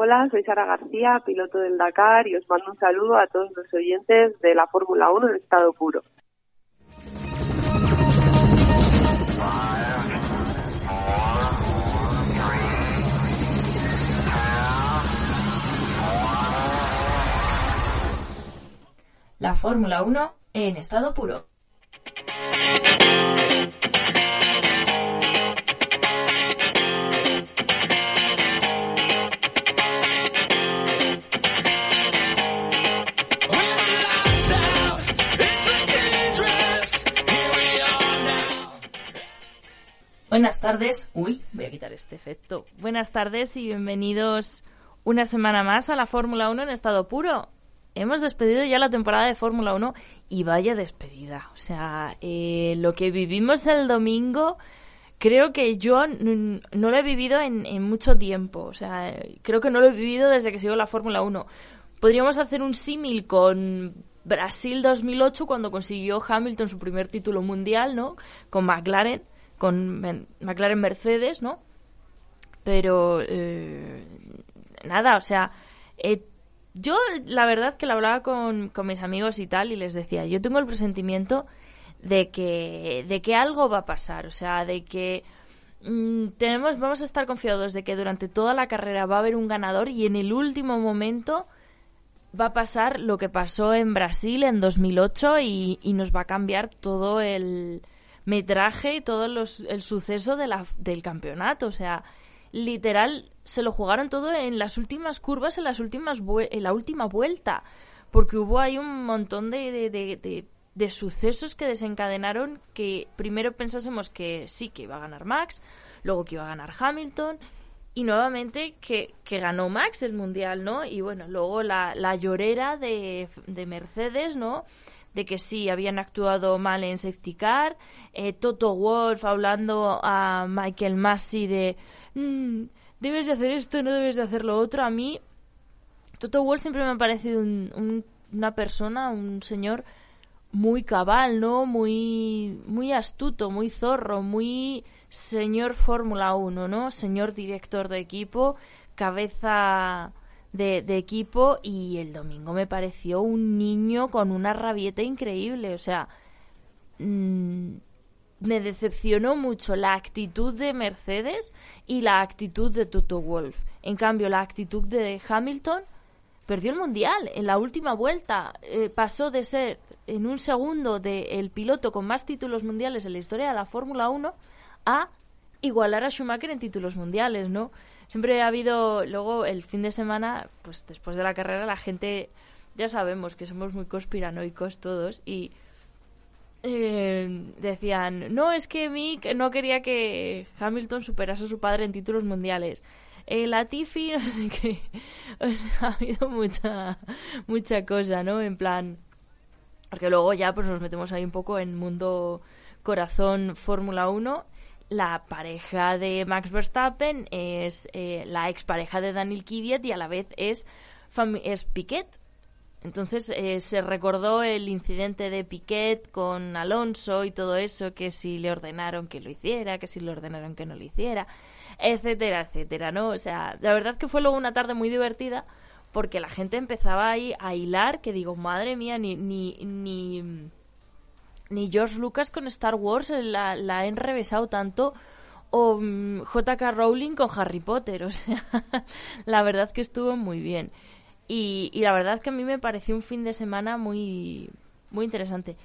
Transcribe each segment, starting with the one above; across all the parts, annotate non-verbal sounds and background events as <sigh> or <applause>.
Hola, soy Sara García, piloto del Dakar y os mando un saludo a todos los oyentes de la Fórmula 1 en estado puro. La Fórmula 1 en estado puro. Buenas tardes. Uy, voy a quitar este efecto. Buenas tardes y bienvenidos una semana más a la Fórmula 1 en estado puro. Hemos despedido ya la temporada de Fórmula 1 y vaya despedida. O sea, eh, lo que vivimos el domingo creo que yo no lo he vivido en, mucho tiempo. O sea, creo que no lo he vivido desde que sigo la Fórmula 1. Podríamos hacer un símil con Brasil 2008 cuando consiguió Hamilton su primer título mundial, ¿no? Con McLaren con McLaren Mercedes, ¿no? Pero eh, nada, o sea, eh, yo la verdad que lo hablaba con, con, mis amigos y tal y les decía, yo tengo el presentimiento de que, de que algo va a pasar, o sea, de que mm, tenemos, vamos a estar confiados de que durante toda la carrera va a haber un ganador y en el último momento va a pasar lo que pasó en Brasil en 2008 y, y nos va a cambiar todo el metraje y todo los, el suceso de la, del campeonato. O sea, literal, se lo jugaron todo en las últimas curvas, en, las últimas en la última vuelta. Porque hubo ahí un montón de, sucesos que desencadenaron que primero pensásemos que sí, que iba a ganar Max, luego que iba a ganar Hamilton y nuevamente que, que, ganó Max el mundial, ¿no? Y bueno, luego la, la llorera de, de Mercedes, ¿no? De que sí, habían actuado mal en safety car, eh, Toto Wolf hablando a Michael Massey de mm, debes de hacer esto, no debes de hacer lo otro. A mí, Toto Wolf siempre me ha parecido una persona, un señor muy cabal, ¿no? Muy, muy astuto, muy zorro, muy señor Fórmula 1, ¿no? Señor director de equipo, cabeza de, equipo y el domingo me pareció un niño con una rabieta increíble. O sea, mm, me decepcionó mucho la actitud de Mercedes y la actitud de Toto Wolf. En cambio, la actitud de Hamilton perdió el mundial en la última vuelta. Eh, pasó de ser en un segundo de el piloto con más títulos mundiales en la historia de la Fórmula 1 a igualar a Schumacher en títulos mundiales, ¿no? Siempre ha habido, luego el fin de semana, pues después de la carrera, la gente, ya sabemos que somos muy conspiranoicos todos y eh, decían, no, es que Mick no quería que Hamilton superase a su padre en títulos mundiales. Eh, la Tiffy, <laughs> no sé qué. O sea, <laughs> ha habido mucha, mucha cosa, ¿no? En plan. Porque luego ya pues nos metemos ahí un poco en mundo corazón Fórmula 1 la pareja de Max Verstappen es eh, la expareja de Daniel Kvyat y a la vez es, es Piquet. Entonces eh, se recordó el incidente de Piquet con Alonso y todo eso, que si le ordenaron que lo hiciera, que si le ordenaron que no lo hiciera, etcétera, etcétera, ¿no? O sea, la verdad que fue luego una tarde muy divertida porque la gente empezaba ahí a hilar que digo, madre mía, ni, ni, ni ni George Lucas con Star Wars la, la ha enrevesado tanto o mm, JK Rowling con Harry Potter. <laughs> O sea, la verdad que estuvo muy bien. Y, y, la verdad que a mí me pareció un fin de semana muy, muy interesante.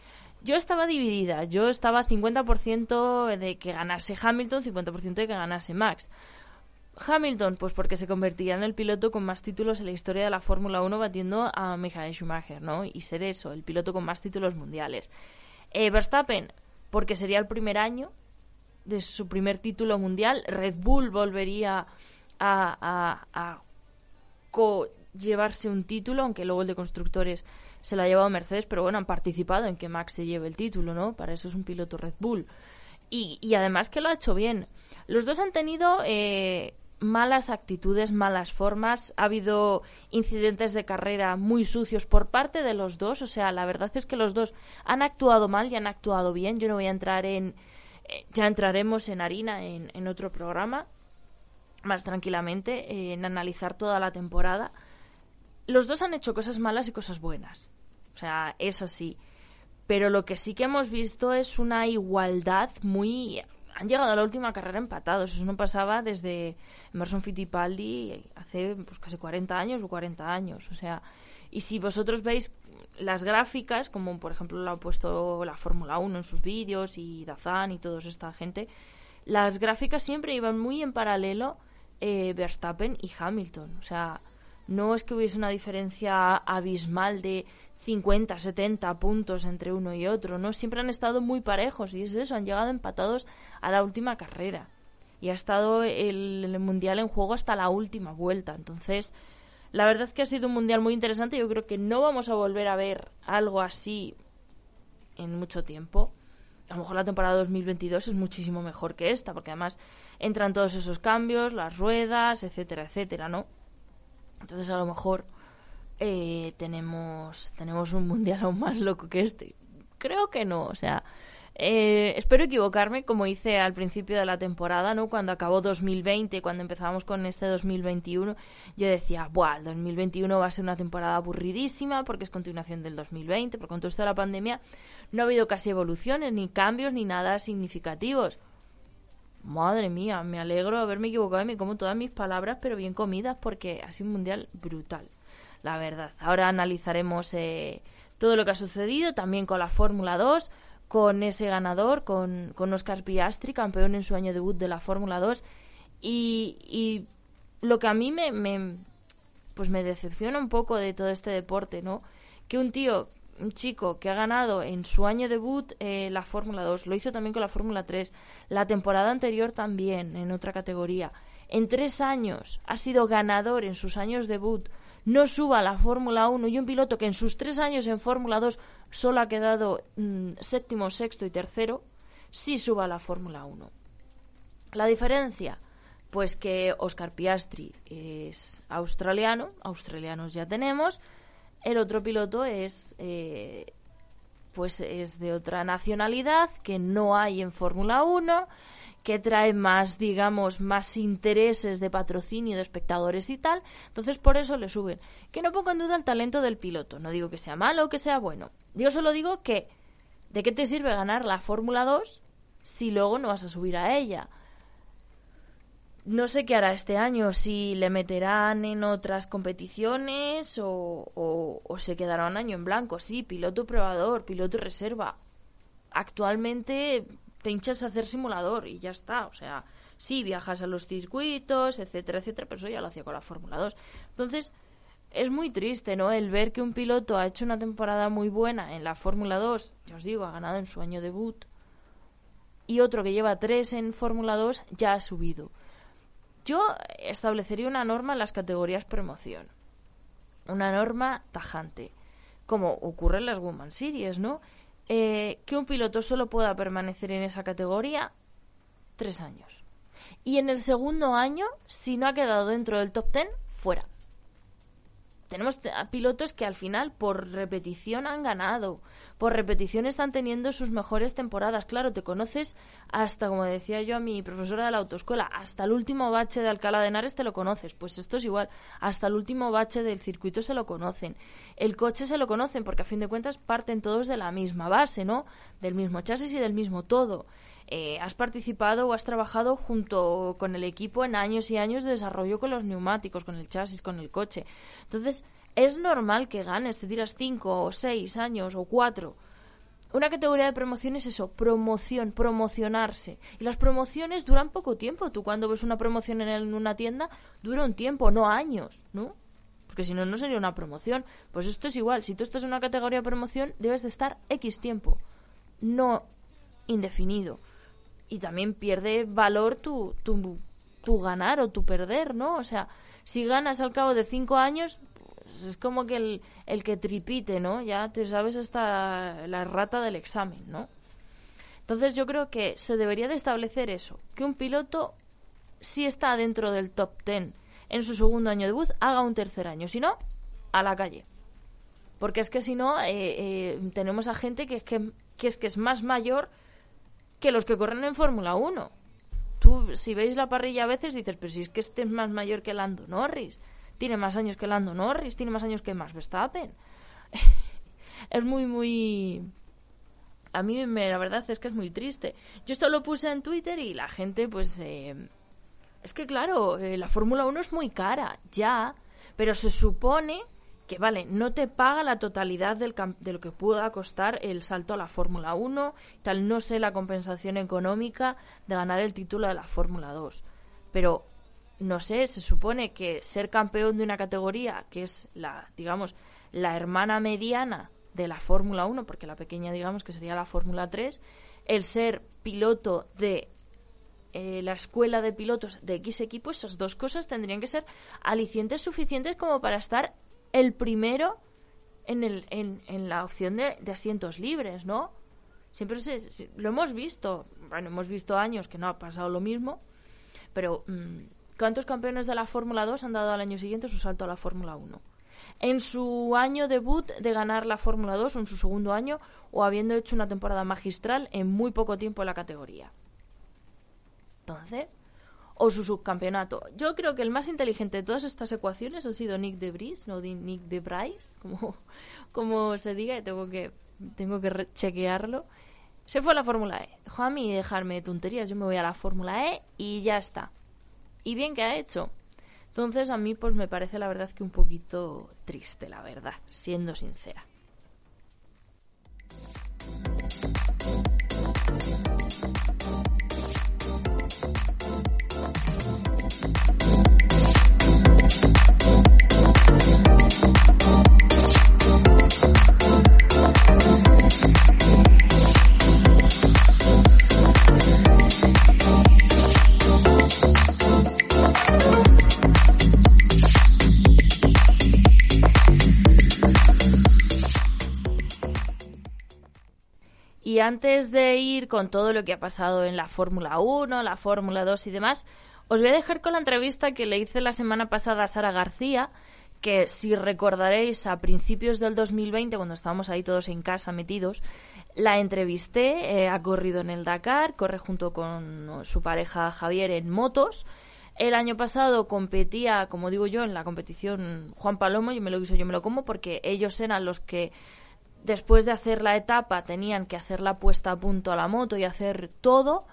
Yo estaba dividida. Yo estaba 50% de que ganase Hamilton, 50% de que ganase Max. Hamilton, pues porque se convertiría en el piloto con más títulos en la historia de la Fórmula 1 batiendo a Michael Schumacher, ¿no? Y ser eso, el piloto con más títulos mundiales. Eh, Verstappen, porque sería el primer año de su primer título mundial. Red Bull volvería a, llevarse un título, aunque luego el de constructores se lo ha llevado Mercedes, pero bueno, han participado en que Max se lleve el título, ¿no? Para eso es un piloto Red Bull. Y, y además que lo ha hecho bien. Los dos han tenido eh, malas actitudes, malas formas. Ha habido incidentes de carrera muy sucios por parte de los dos. O sea, la verdad es que los dos han actuado mal y han actuado bien. Yo no voy a entrar en. Eh, ya entraremos en harina en, en otro programa. más tranquilamente eh, en analizar toda la temporada. Los dos han hecho cosas malas y cosas buenas. O sea, es así. Pero lo que sí que hemos visto es una igualdad muy... Han llegado a la última carrera empatados. Eso no pasaba desde Emerson Fittipaldi hace pues, casi 40 años o 40 años. O sea, y si vosotros veis las gráficas, como por ejemplo lo ha puesto la Fórmula 1 en sus vídeos y Dazan y toda esta gente, las gráficas siempre iban muy en paralelo eh, Verstappen y Hamilton. O sea, no es que hubiese una diferencia abismal de 50, 70 puntos entre uno y otro, ¿no? Siempre han estado muy parejos y es eso, han llegado empatados a la última carrera. Y ha estado el, Mundial en juego hasta la última vuelta. Entonces, la verdad es que ha sido un Mundial muy interesante. Yo creo que no vamos a volver a ver algo así en mucho tiempo. A lo mejor la temporada 2022 es muchísimo mejor que esta, porque además entran todos esos cambios, las ruedas, etcétera, etcétera, ¿no? Entonces a lo mejor eh, tenemos, tenemos un mundial aún más loco que este. Creo que no, o sea, eh, espero equivocarme, como hice al principio de la temporada, ¿no? Cuando acabó 2020, cuando empezábamos con este 2021, yo decía, ¡buah! El 2021 va a ser una temporada aburridísima porque es continuación del 2020, porque con todo esto de la pandemia no ha habido casi evoluciones, ni cambios, ni nada significativos. Madre mía, me alegro de haberme equivocado y me como todas mis palabras, pero bien comidas, porque ha sido un mundial brutal, la verdad. Ahora analizaremos eh, todo lo que ha sucedido, también con la Fórmula 2, con ese ganador, con, con Oscar Piastri, campeón en su año debut de la Fórmula 2. Y, lo que a mí me, me, pues me decepciona un poco de todo este deporte, ¿no? Que un tío un chico que ha ganado en su año debut eh, la Fórmula 2, lo hizo también con la Fórmula 3, la temporada anterior también en otra categoría. En tres años ha sido ganador en sus años debut, no suba a la Fórmula 1 y un piloto que en sus tres años en Fórmula 2 solo ha quedado mm, séptimo, sexto y tercero, sí suba a la Fórmula 1. La diferencia, pues que Oscar Piastri es australiano, australianos ya tenemos, el otro piloto es, eh, pues es de otra nacionalidad que no hay en Fórmula 1, que trae más, digamos, más intereses de patrocinio de espectadores y tal. Entonces, por eso le suben. Que no pongo en duda el talento del piloto. No digo que sea malo o que sea bueno. Yo solo digo que, ¿de qué te sirve ganar la Fórmula 2 si luego no vas a subir a ella? No sé qué hará este año, si le meterán en otras competiciones o, o, se quedará un año en blanco. Sí, piloto probador, piloto reserva. Actualmente te hinchas a hacer simulador y ya está. O sea, sí, viajas a los circuitos, etcétera, etcétera, pero eso ya lo hacía con la Fórmula 2. Entonces, es muy triste, ¿no? El ver que un piloto ha hecho una temporada muy buena en la Fórmula 2, ya os digo, ha ganado en su año debut, y otro que lleva tres en Fórmula 2 ya ha subido. Yo establecería una norma en las categorías promoción. Una norma tajante. Como ocurre en las Woman Series, ¿no? Eh, que un piloto solo pueda permanecer en esa categoría tres años. Y en el segundo año, si no ha quedado dentro del top ten, fuera tenemos pilotos que al final por repetición han ganado, por repetición están teniendo sus mejores temporadas. Claro, te conoces hasta, como decía yo a mi profesora de la autoescuela, hasta el último bache de Alcalá de Henares te lo conoces. Pues esto es igual, hasta el último bache del circuito se lo conocen. El coche se lo conocen porque a fin de cuentas parten todos de la misma base, ¿no? Del mismo chasis y del mismo todo. Eh, has participado o has trabajado junto con el equipo en años y años de desarrollo con los neumáticos, con el chasis, con el coche. Entonces, es normal que ganes, te tiras cinco o seis años o cuatro. Una categoría de promoción es eso, promoción, promocionarse. Y las promociones duran poco tiempo. Tú cuando ves una promoción en una tienda, dura un tiempo, no años, ¿no? Porque si no, no sería una promoción. Pues esto es igual. Si tú estás en una categoría de promoción, debes de estar X tiempo, no indefinido y también pierde valor tu, tu, tu, ganar o tu perder, ¿no? O sea, si ganas al cabo de cinco años, pues es como que el, el que tripite, ¿no? Ya te sabes hasta la rata del examen, ¿no? Entonces yo creo que se debería de establecer eso, que un piloto, si está dentro del top ten en su segundo año de debut, haga un tercer año, si no, a la calle. Porque es que si no, eh, eh, tenemos a gente que es que, que es que es más mayor que los que corren en Fórmula 1. tú, si veis la parrilla a veces, dices, pero si es que este es más mayor que Lando Norris, tiene más años que Lando Norris, tiene más años que Max Verstappen. <laughs> es muy, muy... A mí me, la verdad es que es muy triste. Yo esto lo puse en Twitter y la gente, pues... Eh, es que claro, eh, la Fórmula 1 es muy cara, ya, pero se supone que, vale, no te paga la totalidad del de lo que pueda costar el salto a la Fórmula 1, tal, no sé la compensación económica de ganar el título de la Fórmula 2, pero no sé, se supone que ser campeón de una categoría que es la, digamos, la hermana mediana de la Fórmula 1, porque la pequeña, digamos, que sería la Fórmula 3, el ser piloto de eh, la escuela de pilotos de X equipo, esas dos cosas tendrían que ser alicientes suficientes como para estar el primero en, el, en, en la opción de, asientos libres, ¿no? Siempre se, lo hemos visto, bueno, hemos visto años que no ha pasado lo mismo, pero mm, ¿cuántos campeones de la Fórmula 2 han dado al año siguiente su salto a la Fórmula 1? En su año debut de ganar la Fórmula 2 o en su segundo año o habiendo hecho una temporada magistral en muy poco tiempo en la categoría. Entonces, o su subcampeonato. Yo creo que el más inteligente de todas estas ecuaciones ha sido Nick de Vries, no Nick de como, <laughs> como se diga, tengo que, tengo que chequearlo. Se fue a la Fórmula E. Dijo a mí dejarme de tonterías, yo me voy a la Fórmula E y ya está. Y bien que ha hecho. Entonces a mí pues me parece la verdad que un poquito triste, la verdad, siendo sincera. Antes de ir con todo lo que ha pasado en la Fórmula 1, la Fórmula 2 y demás, os voy a dejar con la entrevista que le hice la semana pasada a Sara García, que si recordaréis a principios del 2020, cuando estábamos ahí todos en casa metidos, la entrevisté, eh, ha corrido en el Dakar, corre junto con su pareja Javier en motos. El año pasado competía, como digo yo, en la competición Juan Palomo, yo me lo guiso, yo me lo como, porque ellos eran los que después de hacer la etapa tenían que hacer la puesta a punto a la moto y hacer todo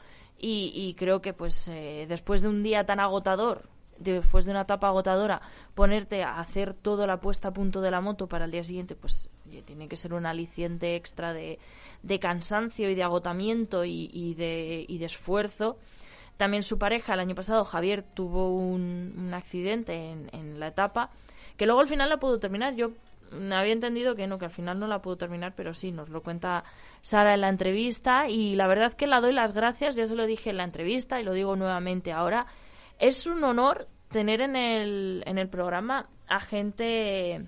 y, creo que pues eh, después de un día tan agotador después de una etapa agotadora ponerte a hacer toda la puesta a punto de la moto para el día siguiente pues tiene que ser un aliciente extra de, de cansancio y de agotamiento y, de, y de esfuerzo. También su pareja el año pasado Javier tuvo un, un accidente en, en la etapa que luego al final la pudo terminar. Yo había entendido que no, que al final no la pudo terminar, pero sí, nos lo cuenta Sara en la entrevista y la verdad que la doy las gracias, ya se lo dije en la entrevista y lo digo nuevamente ahora. Es un honor tener en el, en el programa a gente,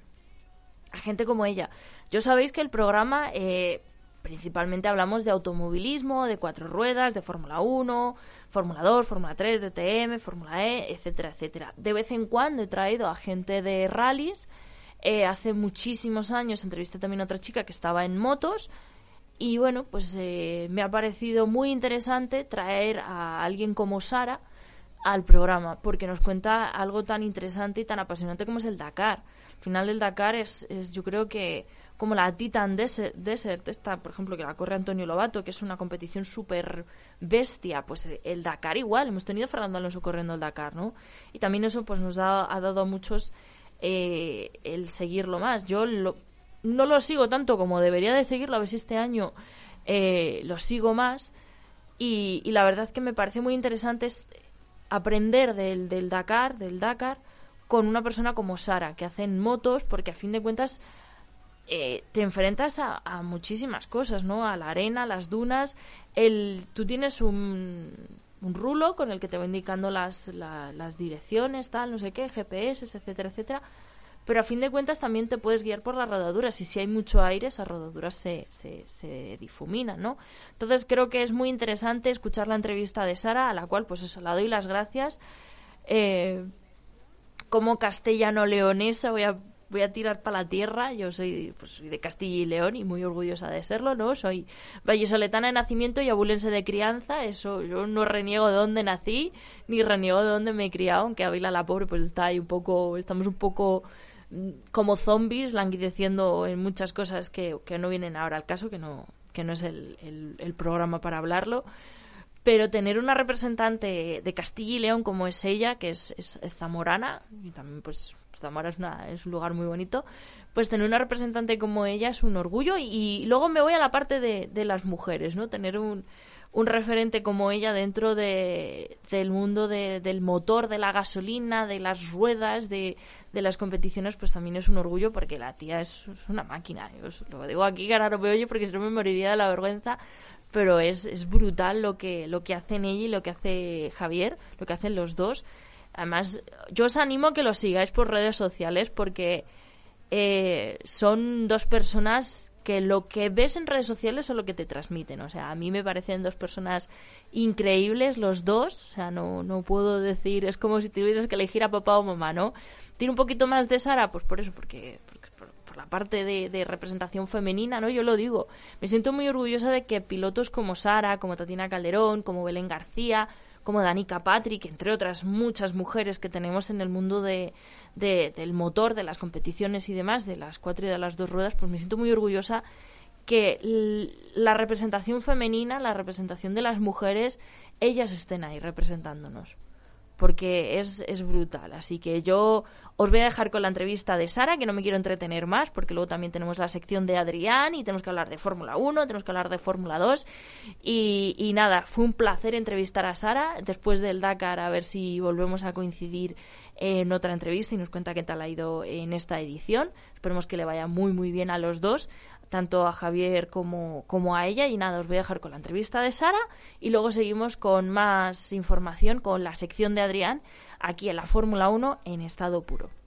a gente como ella. Yo sabéis que el programa eh, principalmente hablamos de automovilismo, de cuatro ruedas, de Fórmula 1, Fórmula 2, Fórmula 3, DTM, Fórmula E, etcétera, etcétera. De vez en cuando he traído a gente de rallies eh, hace muchísimos años entrevisté también a otra chica que estaba en motos y bueno, pues eh, me ha parecido muy interesante traer a alguien como Sara al programa porque nos cuenta algo tan interesante y tan apasionante como es el Dakar. Al final el Dakar es, es yo creo que como la Titan Desert, Desert, esta, por ejemplo, que la corre Antonio Lobato, que es una competición súper bestia, pues el Dakar igual, hemos tenido a Fernando Alonso corriendo el Dakar, ¿no? Y también eso pues nos ha dado a muchos eh, el seguirlo más. Yo no lo sigo tanto como debería de seguirlo, a ver si este año eh, lo sigo más. Y, la verdad que me parece muy interesante es aprender del, del Dakar, del Dakar, con una persona como Sara, que hacen motos, porque a fin de cuentas eh, te enfrentas a, muchísimas cosas, ¿no? A la arena, las dunas, el, tú tienes un, un rulo con el que te va indicando las, las direcciones, tal, no sé qué, GPS, etcétera, etcétera. Pero a fin de cuentas también te puedes guiar por las rodaduras y si hay mucho aire, esas rodaduras se, se, se difuminan, ¿no? Entonces creo que es muy interesante escuchar la entrevista de Sara, a la cual pues eso, la doy las gracias. Eh, como castellano-leonesa voy a voy a tirar para la tierra. Yo soy, pues, soy de Castilla y León y muy orgullosa de serlo, ¿no? Soy vallesoletana de nacimiento y abulense de crianza. Eso, yo no reniego de dónde nací, ni reniego de dónde me he criado, aunque Ávila la pobre pues está ahí un poco, estamos un poco mm, como zombies languideciendo en muchas cosas que, que no vienen ahora al caso, que no, que no es el, el, el programa para hablarlo pero tener una representante de Castilla y León como es ella, que es, es, zamorana, y también pues Zamora es, una, es un lugar muy bonito, pues tener una representante como ella es un orgullo y, luego me voy a la parte de, de las mujeres, ¿no? Tener un, un referente como ella dentro de, del mundo de, del motor, de la gasolina, de las ruedas, de, de, las competiciones, pues también es un orgullo porque la tía es, una máquina. Yo lo digo aquí que ahora no me oye porque si no me moriría de la vergüenza, pero es, es brutal lo que, lo que hacen ella y lo que hace Javier, lo que hacen los dos. Además, yo os animo a que lo sigáis por redes sociales porque eh, son dos personas que lo que ves en redes sociales son lo que te transmiten. O sea, a mí me parecen dos personas increíbles los dos. O sea, no, no puedo decir, es como si tuvieras que elegir a papá o mamá, ¿no? Tiene un poquito más de Sara, pues por eso, porque, la parte de, representación femenina, ¿no? Yo lo digo. Me siento muy orgullosa de que pilotos como Sara, como Tatiana Calderón, como Belén García, como Danica Patrick, entre otras muchas mujeres que tenemos en el mundo de, del motor, de las competiciones y demás, de las cuatro y de las dos ruedas, pues me siento muy orgullosa que la representación femenina, la representación de las mujeres, ellas estén ahí representándonos porque es, es brutal. Así que yo os voy a dejar con la entrevista de Sara, que no me quiero entretener más, porque luego también tenemos la sección de Adrián y tenemos que hablar de Fórmula 1, tenemos que hablar de Fórmula 2. Y, y, nada, fue un placer entrevistar a Sara después del Dakar, a ver si volvemos a coincidir en otra entrevista y nos cuenta qué tal ha ido en esta edición. Esperemos que le vaya muy, muy bien a los dos tanto a Javier como, como a ella. Y nada, os voy a dejar con la entrevista de Sara y luego seguimos con más información con la sección de Adrián aquí en la Fórmula 1 en estado puro.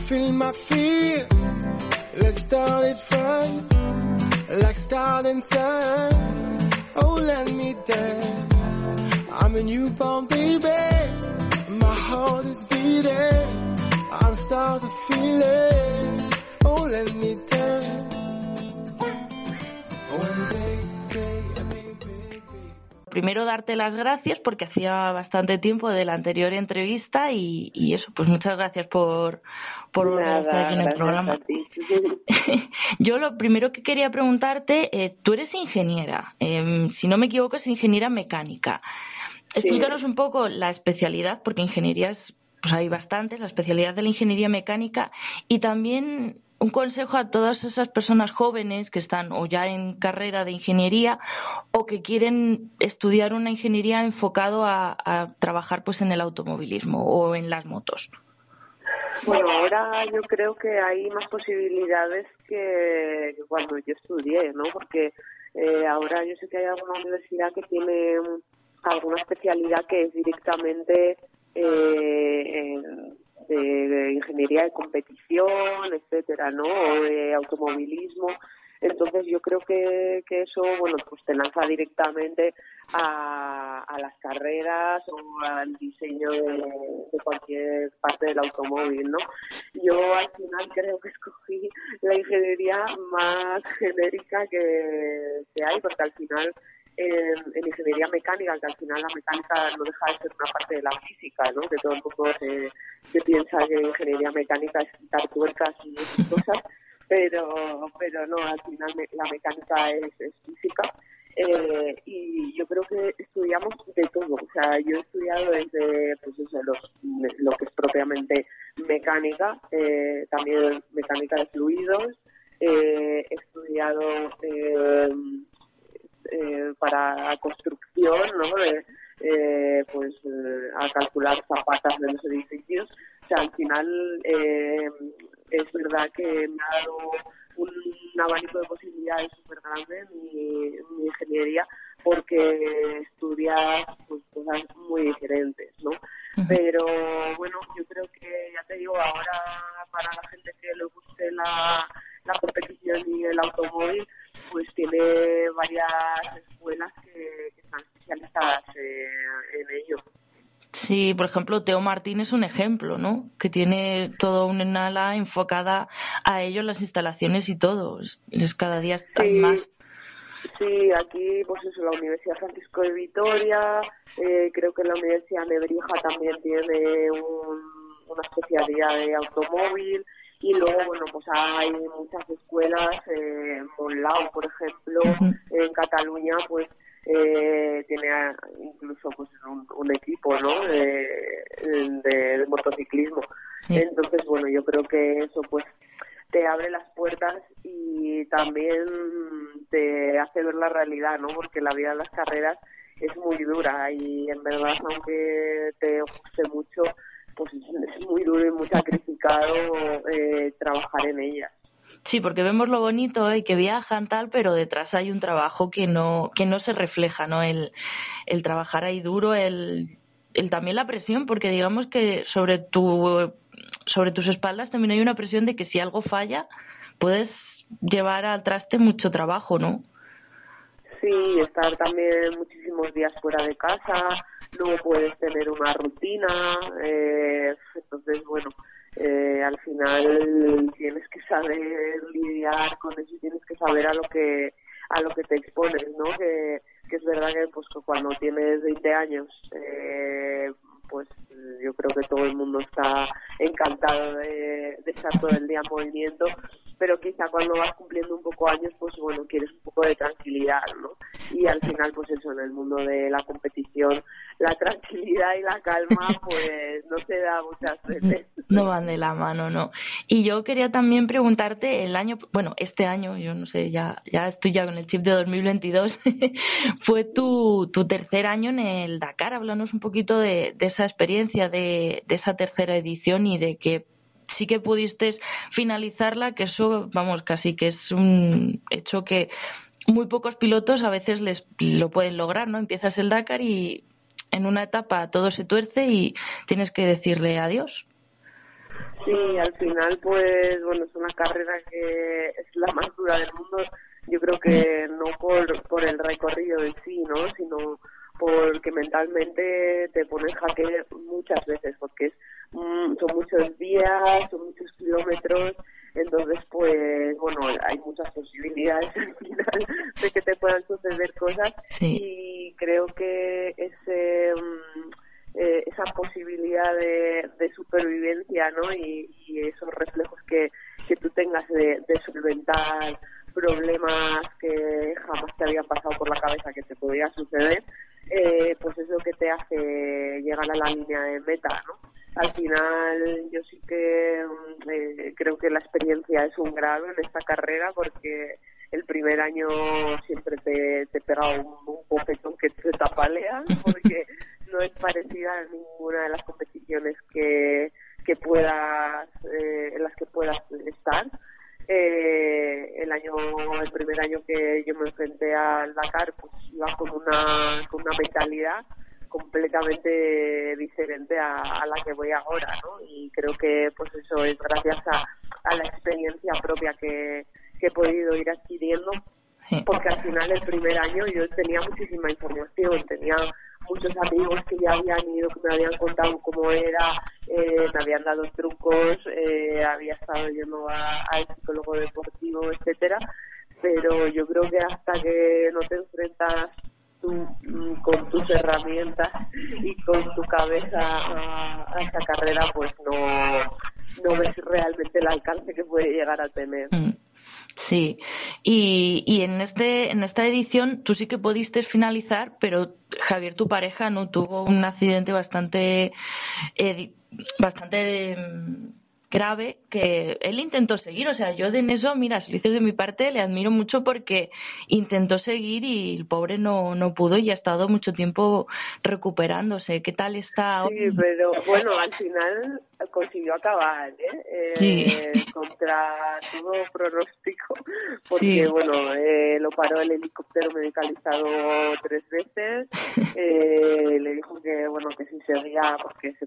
Feel my. Let's start it like starting. Oh, let me dance. I'm a newborn baby. My heart is beating. I'm starting to feel it. Oh, let me dance. Primero darte las gracias porque hacía bastante tiempo de la anterior entrevista y, y eso, pues muchas gracias por, por estar en el programa. <laughs> Yo lo primero que quería preguntarte, eh, tú eres ingeniera, eh, si no me equivoco es ingeniera mecánica. Explícanos un poco la especialidad, porque ingenierías pues hay bastantes, la especialidad de la ingeniería mecánica y también un consejo a todas esas personas jóvenes que están o ya en carrera de ingeniería o que quieren estudiar una ingeniería enfocado a, a trabajar pues en el automovilismo o en las motos. Bueno, ahora yo creo que hay más posibilidades que cuando yo estudié, ¿no? Porque eh, ahora yo sé que hay alguna universidad que tiene alguna especialidad que es directamente eh, de, ingeniería de competición, etcétera, ¿no? O de automovilismo. Entonces yo creo que, eso, bueno, pues te lanza directamente a, las carreras o al diseño de, cualquier parte del automóvil, ¿no? Yo al final creo que escogí la ingeniería más genérica que, que hay, porque al final en, ingeniería mecánica, que al final la mecánica no deja de ser una parte de la física, ¿no? Que todo el mundo se, se piensa que ingeniería mecánica es quitar tuercas y esas cosas, pero, pero no, al final la mecánica es, física. Eh, y yo creo que estudiamos de todo, o sea, yo he estudiado desde pues eso, lo que es propiamente mecánica, eh, también mecánica de fluidos, eh, he estudiado eh, eh, para construcción, ¿no? Eh, pues a calcular zapatas de los edificios. Que me Por ejemplo, Teo Martín es un ejemplo, ¿no? Que tiene todo una ala enfocada a ello, las instalaciones y todo. Es cada día están más. Sí, aquí, pues eso, la Universidad Francisco de Vitoria, eh, creo que la Universidad Nebrija también tiene una especialidad de automóvil y luego, bueno, pues hay muchas escuelas, eh, en Monlau, por ejemplo, en Cataluña, pues eh, tiene incluso pues un, equipo no de, de, motociclismo entonces bueno yo creo que eso pues te abre las puertas y también te hace ver la realidad no porque la vida de las carreras es muy dura y en verdad aunque te guste mucho pues es muy duro y muy sacrificado eh, trabajar en ellas Sí, porque vemos lo bonito y que viajan tal, pero detrás hay un trabajo que no que no se refleja, ¿no? El, el trabajar ahí duro, el, el también la presión, porque digamos que sobre tu sobre tus espaldas también hay una presión de que si algo falla puedes llevar al traste mucho trabajo, ¿no? Sí, estar también muchísimos días fuera de casa, no puedes tener una rutina, eh, entonces bueno, eh, al final tienes que saber lidiar con eso tienes que saber a lo que a lo que te expones, ¿no? Que, que es verdad que pues cuando tienes 20 años eh, pues yo creo que todo el mundo está encantado de, de estar todo el día en movimiento pero quizá cuando vas cumpliendo un poco años, pues bueno, quieres un poco de tranquilidad, ¿no? Y al final, pues eso, en el mundo de la competición, la tranquilidad y la calma, <laughs> pues no se da muchas veces. No van de la mano, no. Y yo quería también preguntarte, el año, bueno, este año, yo no sé, ya, ya estoy ya con el chip de 2022, <laughs> fue tu, tu tercer año en el Dakar. Háblanos un poquito de, de esa experiencia, de, esa tercera edición y de qué sí que pudiste finalizarla, que eso, vamos, casi que es un hecho que muy pocos pilotos a veces les lo pueden lograr, ¿no? Empiezas el Dakar y en una etapa todo se tuerce y tienes que decirle adiós. Sí, al final, pues, bueno, es una carrera que es la más dura del mundo. Yo creo que no por, por el recorrido en sí, ¿no? Sino porque mentalmente te pone en jaque muchas veces, porque es, mm, son muchos días, son muchos kilómetros, entonces pues bueno, hay muchas posibilidades <laughs> al final de que te puedan suceder cosas y creo que ese mm, eh, esa posibilidad de, de supervivencia no y, y esos reflejos que, que tú tengas de, de solventar problemas que jamás te habían pasado por la cabeza que te podía suceder eh, pues es lo que te hace llegar a la línea de meta, ¿no? Al final yo sí que mm, eh, creo que la experiencia es un grado en esta carrera porque el primer año siempre te, te pega un, un que te tapalea <laughs> porque no es parecida a ninguna de las competiciones que, que puedas, eh, en las que puedas estar eh, el año el primer año que yo me enfrenté al Dakar pues iba con una con una mentalidad completamente diferente a, a la que voy ahora no y creo que pues eso es gracias a, a la experiencia propia que, que he podido ir adquiriendo porque al final el primer año yo tenía muchísima información tenía muchos amigos que ya habían ido, que me habían contado cómo era, eh, me habían dado trucos, eh, había estado yendo al psicólogo deportivo, etcétera, pero yo creo que hasta que no te enfrentas tú mm, con tus herramientas y con tu cabeza a, a esa carrera, pues no, no ves realmente el alcance que puede llegar a tener. Mm. Sí, y, y en este en esta edición tú sí que pudiste finalizar, pero Javier, tu pareja, no tuvo un accidente bastante eh, bastante grave que él intentó seguir. O sea, yo en eso, mira, si dices de mi parte, le admiro mucho porque intentó seguir y el pobre no, no pudo y ha estado mucho tiempo recuperándose. ¿Qué tal está? Sí, pero bueno, <laughs> al final consiguió acabar, ¿eh? eh contra todo pronóstico, porque bueno, eh, lo paró el helicóptero medicalizado tres veces, <laughs> eh, le dijo que bueno que si seguía porque es,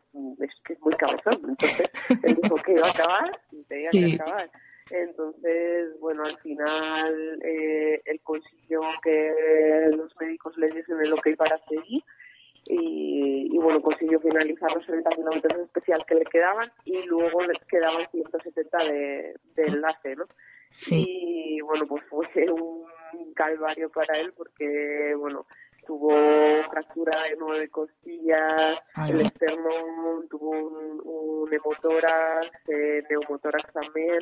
que es muy cabezón, entonces él dijo que iba a acabar y tenía que acabar. Entonces, bueno, al final eh, él consiguió que los médicos le diesen el ok para seguir y, y bueno, consiguió finalizar los 30 kilómetros especial que le quedaban y luego le quedaban 170 de, de enlace, ¿no? Y bueno, pues fue un calvario para él porque, bueno, tuvo fractura de nueve costillas, el externo tuvo un, un hemotórax, eh, neumotórax también,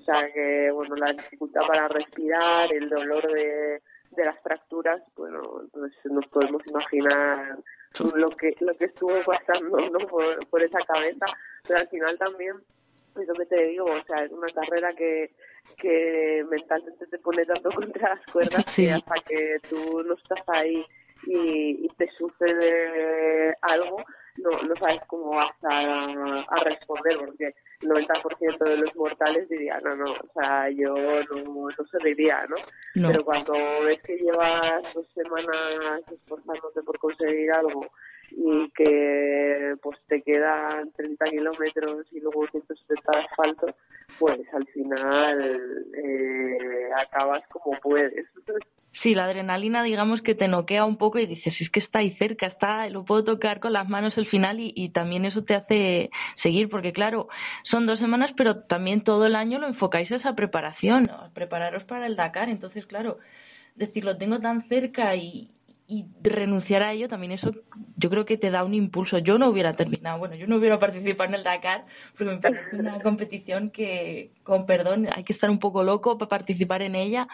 o sea que, bueno, la dificultad para respirar, el dolor de, de las fracturas, bueno, entonces nos podemos imaginar lo que lo que estuvo pasando ¿no? por, por esa cabeza, pero al final también es lo que te digo, o sea, es una carrera que que mentalmente te pone tanto <laughs> contra las cuerdas que hasta que tú no estás ahí y, y te sucede algo, no, no sabes cómo vas a, a responder, porque el 90% de los mortales dirían, no, no, o sea, yo no, no sobreviviría, ¿no? ¿no? Pero cuando ves que llevas dos semanas esforzándote por conseguir algo y que pues te quedan 30 kilómetros y luego 170 de asfalto, pues al final eh, acabas como puedes. <laughs> Sí, la adrenalina, digamos que te noquea un poco y dices, es que está ahí cerca, está, lo puedo tocar con las manos el final y también eso te hace seguir, porque claro, son dos semanas, pero también todo el año lo enfocáis a esa preparación, prepararos para el Dakar, entonces claro, decir, lo tengo tan cerca y, y renunciar a ello también eso yo creo que te da un impulso. Yo no hubiera terminado bueno yo no hubiera participado en el Dakar porque me parece una <laughs> competición que con perdón hay que estar un poco loco para participar en ella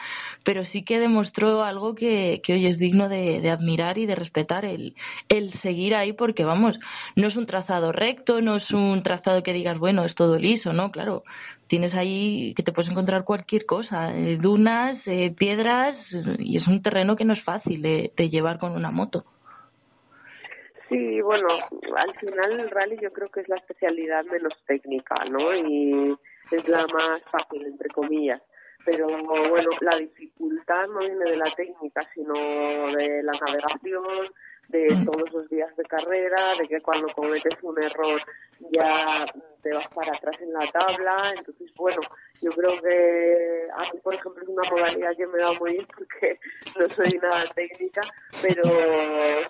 pero sí que demostró algo que, que hoy es digno de, de admirar y de respetar el el seguir ahí porque vamos no es un trazado recto no es un trazado que digas bueno es todo liso no claro tienes ahí que te puedes encontrar cualquier cosa, eh, dunas, eh, piedras, y es un terreno que no es fácil de, de llevar con una moto. Sí, bueno, al final el rally yo creo que es la especialidad menos técnica, ¿no? Y es la más fácil, entre comillas. Pero bueno, la dificultad no viene de la técnica, sino de la navegación, de todos los días de carrera, de que cuando cometes un error ya te vas para atrás en la tabla. Entonces, bueno, yo creo que a mí, por ejemplo, es una modalidad que me da muy bien porque <laughs> no soy nada técnica, pero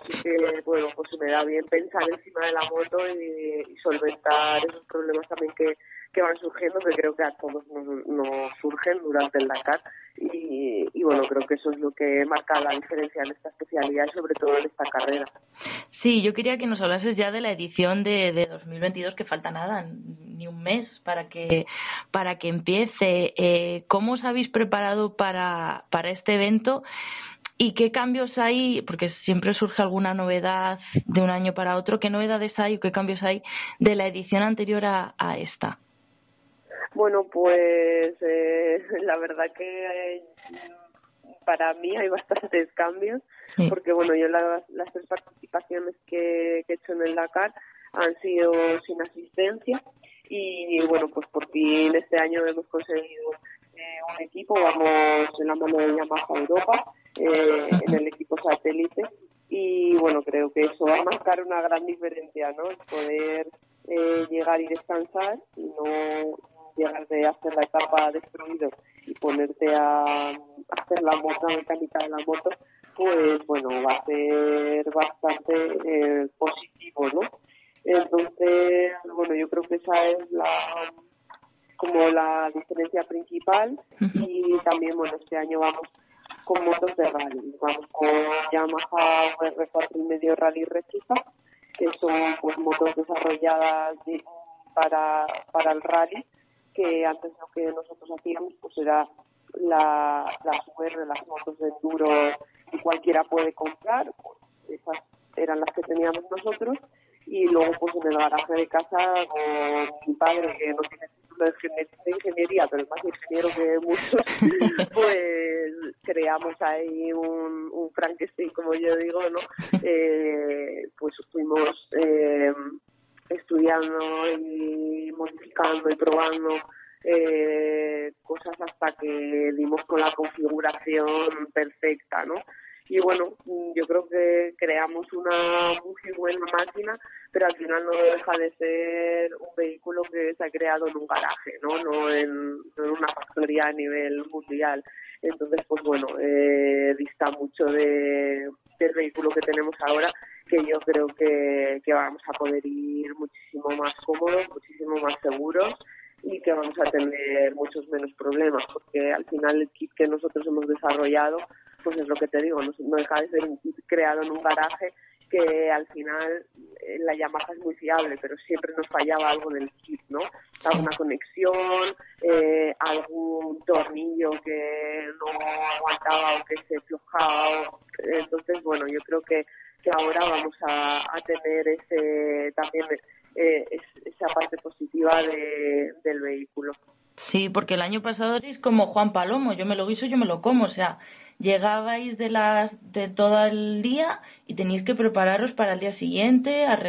sí que, bueno, pues me da bien pensar encima de la moto y, y solventar esos problemas también que, que van surgiendo, que creo que a todos nos, nos surgen durante el Dakar. Y, bueno, creo que eso es lo que marca la diferencia en esta especialidad y sobre todo en esta carrera. Sí, yo quería que nos hablases ya de la edición de, de 2022, que falta nada, ni un mes para que, para que empiece. Eh, ¿Cómo os habéis preparado para, para este evento? ¿Y qué cambios hay? Porque siempre surge alguna novedad de un año para otro. ¿Qué novedades hay o qué cambios hay de la edición anterior a, a esta? Bueno, pues eh, <laughs> la verdad que eh, para mí hay bastantes cambios, sí. porque bueno, yo las, las tres participaciones que, que he hecho en el Dakar han sido sin asistencia y bueno, pues por fin este año hemos conseguido eh, un equipo, vamos en la mano de Yamaha Europa, eh, en el equipo satélite y bueno, creo que eso va a marcar una gran diferencia, ¿no? El poder eh, llegar y descansar y no de hacer la etapa destruido y ponerte a hacer la moto, la mecánica de la moto, pues bueno, va a ser bastante eh, positivo, ¿no? Entonces, bueno, yo creo que esa es la como la diferencia principal. Y también, bueno, este año vamos con motos de rally, vamos con Yamaha R4 y medio Rally Rechiza, que son pues motos desarrolladas de, para, para el rally que antes lo que nosotros hacíamos pues era la, las de las motos de enduro que cualquiera puede comprar, pues esas eran las que teníamos nosotros. Y luego pues en el garaje de casa con mi padre que no tiene título de ingeniería pero es más ingeniero que muchos <laughs> pues creamos ahí un, un Frankenstein como yo digo no <laughs> eh, pues fuimos eh, estudiando y modificando y probando eh, cosas hasta que dimos con la configuración perfecta, ¿no? Y bueno, yo creo que creamos una muy buena máquina, pero al final no deja de ser un vehículo que se ha creado en un garaje, ¿no? No en, una factoría a nivel mundial. Entonces, pues bueno, eh, dista mucho de, del vehículo que tenemos ahora, que yo creo que, que vamos a poder ir muchísimo más cómodos, muchísimo más seguros y que vamos a tener muchos menos problemas, porque al final el kit que nosotros hemos desarrollado, pues es lo que te digo, no, deja de ser un kit creado en un garaje que al final eh, la Yamaha es muy fiable, pero siempre nos fallaba algo del kit, ¿no? Alguna conexión, eh, algún tornillo que no aguantaba o que se flojaba. Entonces, bueno, yo creo que, que ahora vamos a, tener ese también eh, esa parte positiva de, del vehículo. Sí, porque el año pasado eres como Juan Palomo, yo me lo guiso, yo me lo como, o sea, llegabais de las de todo el día y teníais que prepararos para el día siguiente, a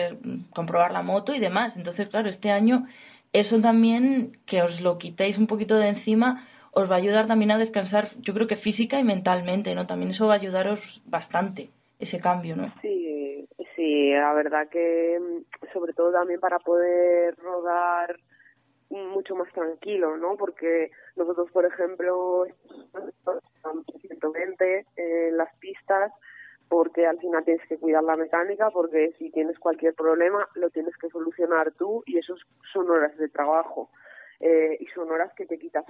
comprobar la moto y demás. Entonces, claro, este año eso también que os lo quitéis un poquito de encima os va a ayudar también a descansar, yo creo que física y mentalmente, ¿no? También eso va a ayudaros bastante ese cambio, ¿no? Sí, sí, la verdad que mm, sobre todo también para poder rodar mucho más tranquilo, ¿no? Porque nosotros, por ejemplo, estamos 120 en las pistas porque al final tienes que cuidar la mecánica, porque si tienes cualquier problema lo tienes que solucionar tú y eso son horas de trabajo. Eh, y son horas que te quitas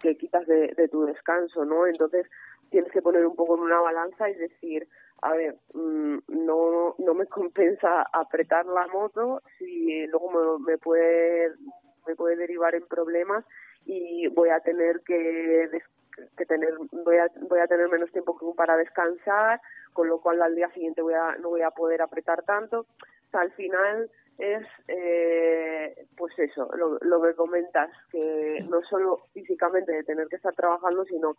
que quitas de, de tu descanso, ¿no? Entonces tienes que poner un poco en una balanza y decir, a ver, mm, no, no me compensa apretar la moto si luego me, puede me puede derivar en problemas y voy a tener que, que tener voy a, voy a tener menos tiempo para descansar con lo cual al día siguiente voy a, no voy a poder apretar tanto. Al final es eh, pues eso lo, lo que comentas que no solo físicamente de tener que estar trabajando sino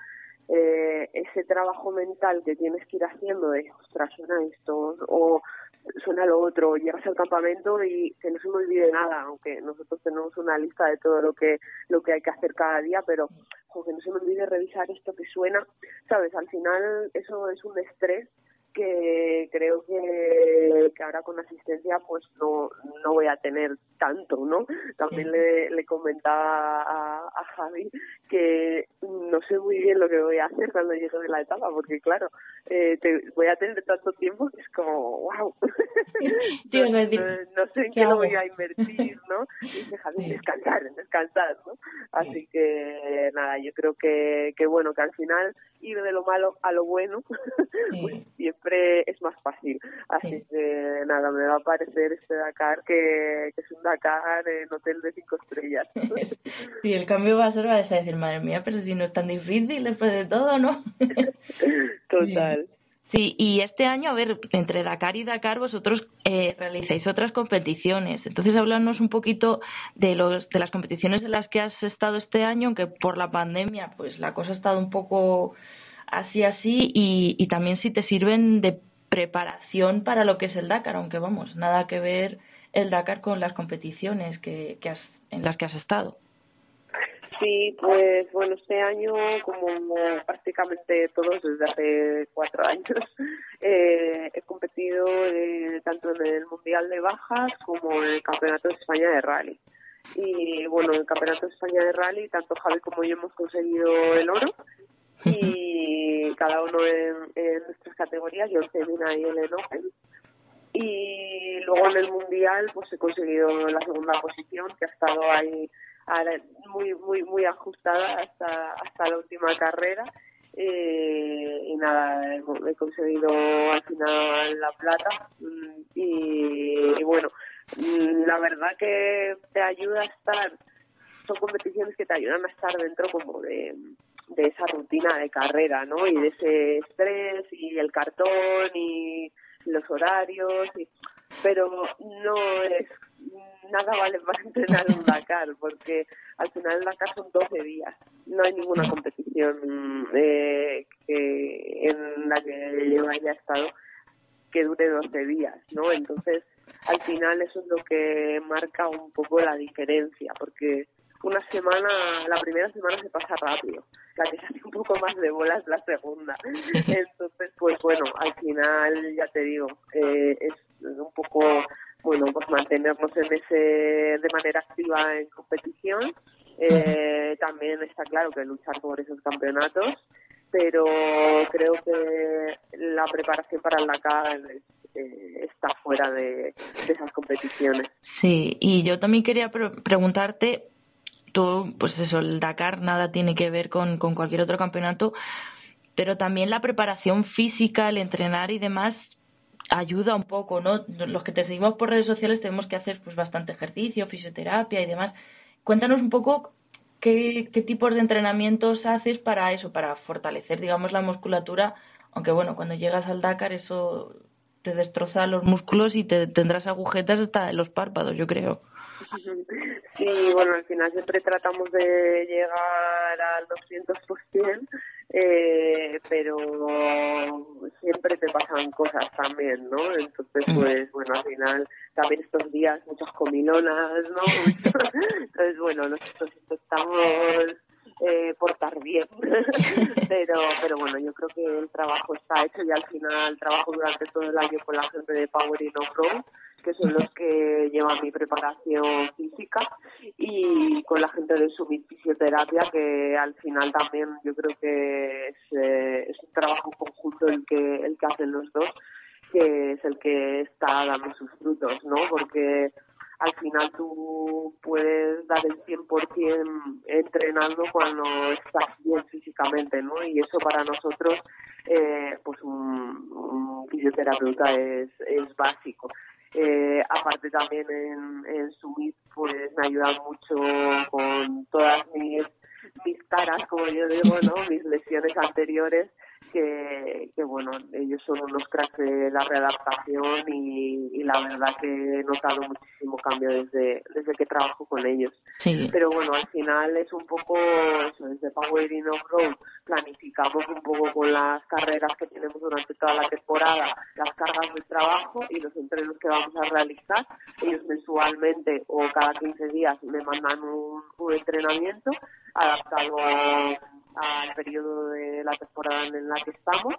eh, ese trabajo mental que tienes que ir haciendo de, ostras, suena esto, o suena lo otro, llegas al campamento y que no se me olvide nada, aunque nosotros tenemos una lista de todo lo que lo que hay que hacer cada día, pero que no se me olvide revisar esto que suena, sabes, al final eso es un estrés que creo que, que ahora con asistencia pues no, no voy a tener tanto, ¿no? También le, le comentaba a, a Javi que no sé muy bien lo que voy a hacer cuando llegue de la etapa, porque claro, eh, te, voy a tener tanto tiempo que es como, wow, <laughs> no, sé en qué, lo voy a invertir, ¿no? <laughs> Y dice Javi, descansar, descansar, ¿no? Así que nada, yo creo que, que bueno, que al final ir de lo malo a lo bueno, <laughs> pues siempre es más fácil. Así que nada, me va a parecer este Dakar que, que es un Dakar en hotel de cinco estrellas. <laughs> sí, el cambio va a ser, va a decir, madre mía, pero si no es tan difícil después de todo, ¿no? <laughs> Total. Sí, y este año, a ver, entre Dakar y Dakar vosotros eh, realizáis otras competiciones. Entonces, háblanos un poquito de, los, de las competiciones en las que has estado este año, aunque por la pandemia, pues la cosa ha estado un poco así, así, y, también si te sirven de preparación para lo que es el Dakar, aunque vamos, nada que ver el Dakar con las competiciones que, que has, en las que has estado. Sí, pues bueno, este año, como prácticamente todos desde hace cuatro años, <laughs> eh, he competido eh, tanto en el Mundial de Bajas como en el Campeonato de España de Rally. Y bueno, en el Campeonato de España de Rally, tanto Javi como yo hemos conseguido el oro y cada uno en, nuestras categorías, yo en Femina y en el Open. Y luego en el Mundial pues he conseguido la segunda posición, que ha estado ahí muy muy muy ajustada hasta hasta la última carrera eh, y nada he, conseguido al final la plata mm, y, bueno mm, la verdad que te ayuda a estar son competiciones que te ayudan a estar dentro como de de esa rutina de carrera no y de ese estrés y el cartón y los horarios y pero no es nada vale para entrenar un Dakar, porque al final el Dakar son 12 días. No hay ninguna competición eh, que, en la que yo haya estado que dure 12 días, ¿no? Entonces, al final eso es lo que marca un poco la diferencia, porque una semana, la primera semana se pasa rápido, la que se hace un poco más de bolas la segunda. <laughs> Entonces, pues bueno, al final, ya te digo, eh, es un poco, bueno, pues mantenernos en ese, de manera activa en competición. Eh, también está claro que luchar por esos campeonatos, pero creo que la preparación para el Dakar eh, está fuera de, esas competiciones. Sí, y yo también quería preguntarte tú, pues eso, el Dakar nada tiene que ver con, con cualquier otro campeonato, pero también la preparación física, el entrenar y demás ayuda un poco, ¿no? Los que te seguimos por redes sociales tenemos que hacer pues bastante ejercicio, fisioterapia y demás. Cuéntanos un poco qué, qué tipos de entrenamientos haces para eso, para fortalecer, digamos, la musculatura, aunque bueno, cuando llegas al Dakar eso te destroza los músculos y te tendrás agujetas hasta en los párpados, yo creo. Sí, bueno, al final siempre tratamos de llegar al 200%, eh, pero siempre te pasan cosas también, ¿no? Entonces, pues bueno, al final también estos días muchas comilonas, ¿no? <laughs> Entonces, bueno, nosotros intentamos eh, portar bien, <laughs> pero pero bueno, yo creo que el trabajo está hecho y al final trabajo durante todo el año con la gente de Power in Off-Road que son los que llevan mi preparación física y con la gente de Summit Fisioterapia que al final también yo creo que es, eh, es un trabajo conjunto el que el que hacen los dos que es el que está dando sus frutos, ¿no? Porque al final tú puedes dar el 100% entrenando cuando estás bien físicamente, ¿no? Y eso para nosotros, eh, pues un, un fisioterapeuta es, es básico. Eh, aparte también en, en pues me ayuda mucho con todas mis, mis caras, como yo digo, ¿no? Mis lesiones anteriores que, que bueno, ellos son unos cracks de la readaptación y, y la verdad que he notado muchísimo cambio desde, desde que trabajo con ellos. Pero bueno, al final es un poco eso, desde Power in Off-Road planificamos un poco con las carreras que tenemos durante toda la temporada, las cargas de trabajo y los entrenos que vamos a realizar. Ellos mensualmente o cada 15 días me mandan un, un entrenamiento adaptado a al periodo de la temporada en la que estamos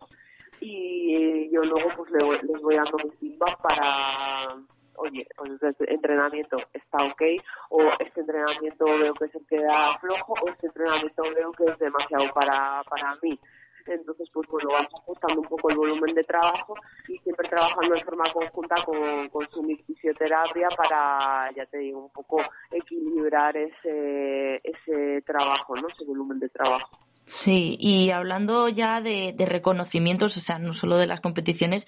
y yo luego pues les voy dando mi feedback para oye, pues este entrenamiento está ok, o este entrenamiento veo que se queda flojo, o este entrenamiento veo que es demasiado para, para mí. Entonces, pues bueno, vamos ajustando un poco el volumen de trabajo y siempre trabajando en forma conjunta con, con su fisioterapia para, ya te digo, un poco equilibrar ese, ese trabajo, ¿no? Ese volumen de trabajo. Sí, y hablando ya de, reconocimientos, o sea, no solo de las competiciones,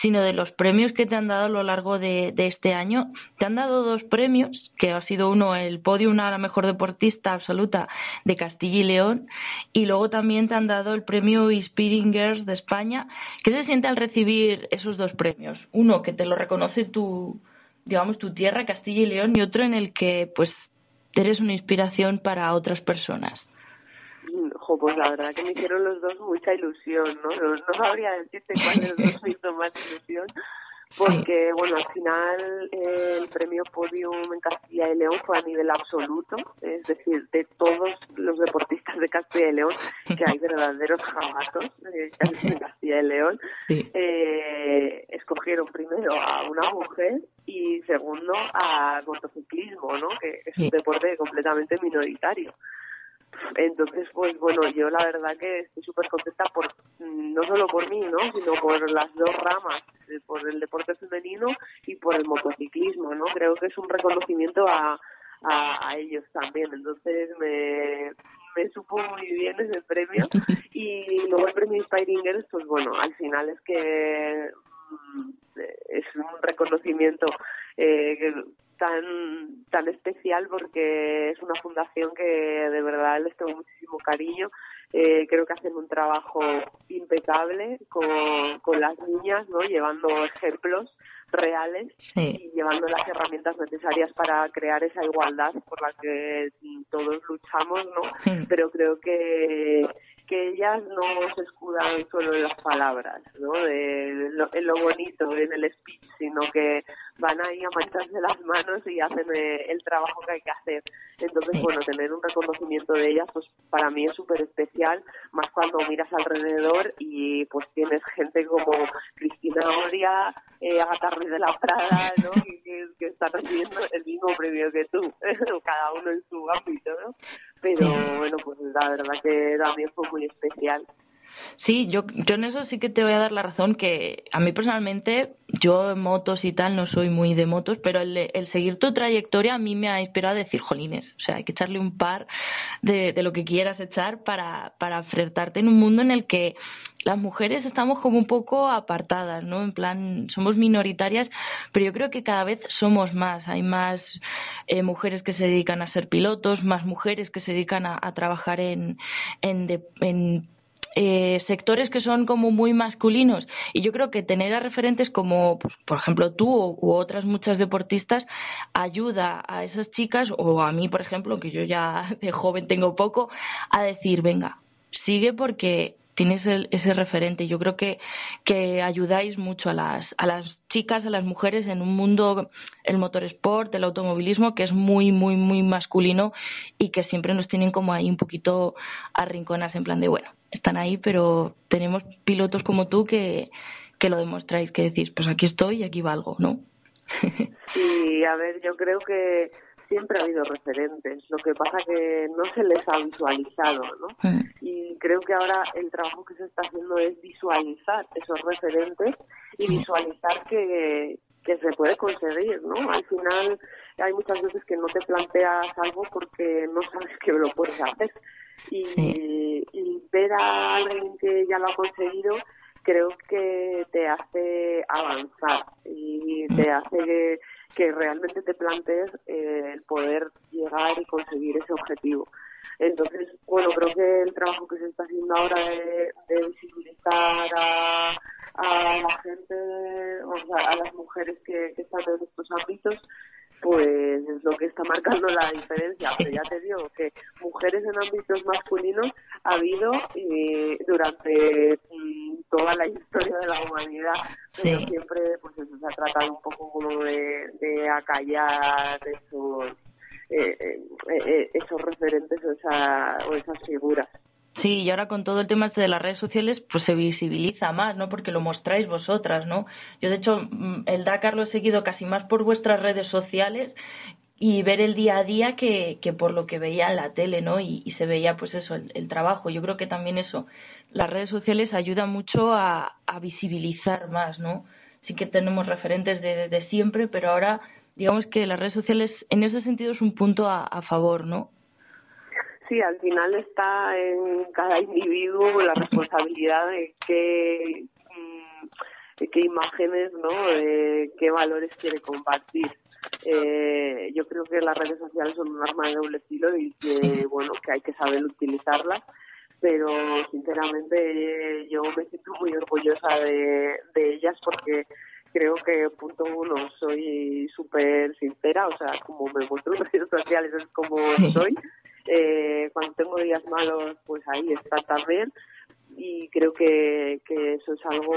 sino de los premios que te han dado a lo largo de, este año. Te han dado dos premios, que ha sido uno el podium a la mejor deportista absoluta de Castilla y León, y luego también te han dado el premio Inspiring Girls de España. ¿Qué se siente al recibir esos dos premios? Uno, que te lo reconoce tu, digamos, tu tierra, Castilla y León, y otro en el que, pues, eres una inspiración para otras personas pues la verdad que me hicieron los dos mucha ilusión, ¿no? No, sabría decirte cuál de los dos me hizo más ilusión, porque, bueno, al final eh, el premio Podium en Castilla y León fue a nivel absoluto, es decir, de todos los deportistas de Castilla y León, que hay <laughs> verdaderos jabatos eh, en Castilla y León, eh, escogieron primero a una mujer y segundo a motociclismo, ¿no? Que es un deporte completamente minoritario. Entonces, pues bueno, yo la verdad que estoy súper contenta por, no solo por mí, ¿no? Sino por las dos ramas, eh, por el deporte femenino y por el motociclismo, ¿no? Creo que es un reconocimiento a, a, ellos también. Entonces me, me supo muy bien ese premio. <laughs> Y luego el premio Inspiring Girls, pues bueno, al final es que es un reconocimiento eh, tan tan especial porque es una fundación que de verdad les tengo muchísimo cariño. Eh, creo que hacen un trabajo impecable con, con las niñas no llevando ejemplos reales y llevando las herramientas necesarias para crear esa igualdad por la que todos luchamos, ¿no? Pero creo que que ellas no se escudan solo en las palabras, ¿no? De lo, en lo bonito, en el speech, sino que van ahí a mancharse las manos y hacen eh, el trabajo que hay que hacer. Entonces, bueno, tener un reconocimiento de ellas, pues para mí es súper especial, más cuando miras alrededor y pues tienes gente como Cristina Oria, eh, Agatha Ruiz de la Prada, ¿no? <laughs> Que, que, están recibiendo el mismo premio que tú, <laughs> cada uno en su ámbito, ¿no? Pero bueno, pues la verdad que también fue muy especial. Sí, yo, yo en eso sí que te voy a dar la razón que a mí personalmente, yo en motos y tal no soy muy de motos, pero el, el seguir tu trayectoria a mí me ha inspirado a decir, jolines, o sea, hay que echarle un par de, de lo que quieras echar para, para enfrentarte en un mundo en el que las mujeres estamos como un poco apartadas, ¿no? En plan, somos minoritarias, pero yo creo que cada vez somos más. Hay más eh, mujeres que se dedican a ser pilotos, más mujeres que se dedican a, trabajar en, en, en eh, sectores que son como muy masculinos y yo creo que tener a referentes como pues, por ejemplo tú u otras muchas deportistas ayuda a esas chicas o a mí por ejemplo que yo ya <laughs> de joven tengo poco a decir venga sigue porque tienes ese referente. Yo creo que, que ayudáis mucho a las, a las chicas, a las mujeres en un mundo, el motorsport, el automovilismo, que es muy, muy, muy masculino y que siempre nos tienen como ahí un poquito arrinconas en plan de, bueno, están ahí, pero tenemos pilotos como tú que, que lo demostráis, que decís, pues aquí estoy y aquí valgo, ¿no? <laughs> Sí, a ver, yo creo que siempre ha habido referentes, lo que pasa que no se les ha visualizado, ¿no? Y creo que ahora el trabajo que se está haciendo es visualizar esos referentes y visualizar que, que se puede conseguir, ¿no? Al final hay muchas veces que no te planteas algo porque no sabes <laughs> que lo puedes hacer. Y, y ver a alguien que ya lo ha conseguido creo que te hace avanzar y te mm. hace que que realmente te plantees eh, el poder llegar y conseguir ese objetivo. Entonces, bueno, creo que el trabajo que se está haciendo ahora de, de visibilizar a, a la gente, o sea, a las mujeres que, que están en estos ámbitos, pues es lo que está marcando la diferencia. Pero ya te digo que mujeres en ámbitos masculinos ha habido eh, durante mm, toda la historia de la humanidad, pero siempre pues eso se ha tratado un poco como de, de acallar esos, eh, eh, eh esos referentes o, esa, o esas figuras. Sí, y ahora con todo el tema este de las redes sociales, pues se visibiliza más, ¿no? Porque lo mostráis vosotras, ¿no? Yo, de hecho, mm, el Dakar lo he seguido casi más por vuestras redes sociales y ver el día a día que, por lo que veía en la tele, ¿no? Y, se veía, pues eso, el, trabajo. Yo creo que también eso, las redes sociales ayudan mucho a, a visibilizar más, ¿no? Sí que tenemos referentes de, de siempre, pero ahora digamos que las redes sociales en ese sentido es un punto a favor, ¿no? Sí, al final está en cada individuo la responsabilidad de qué, mm, de qué imágenes, ¿no? De qué valores quiere compartir. Eh, yo creo que las redes sociales son un arma de doble filo y que, bueno, que hay que saber utilizarlas pero sinceramente yo me siento muy orgullosa de, de ellas porque creo que punto uno soy súper sincera, o sea, como me muestro en redes sociales es como soy eh, cuando tengo días malos, pues ahí está también. Y creo que, que eso es algo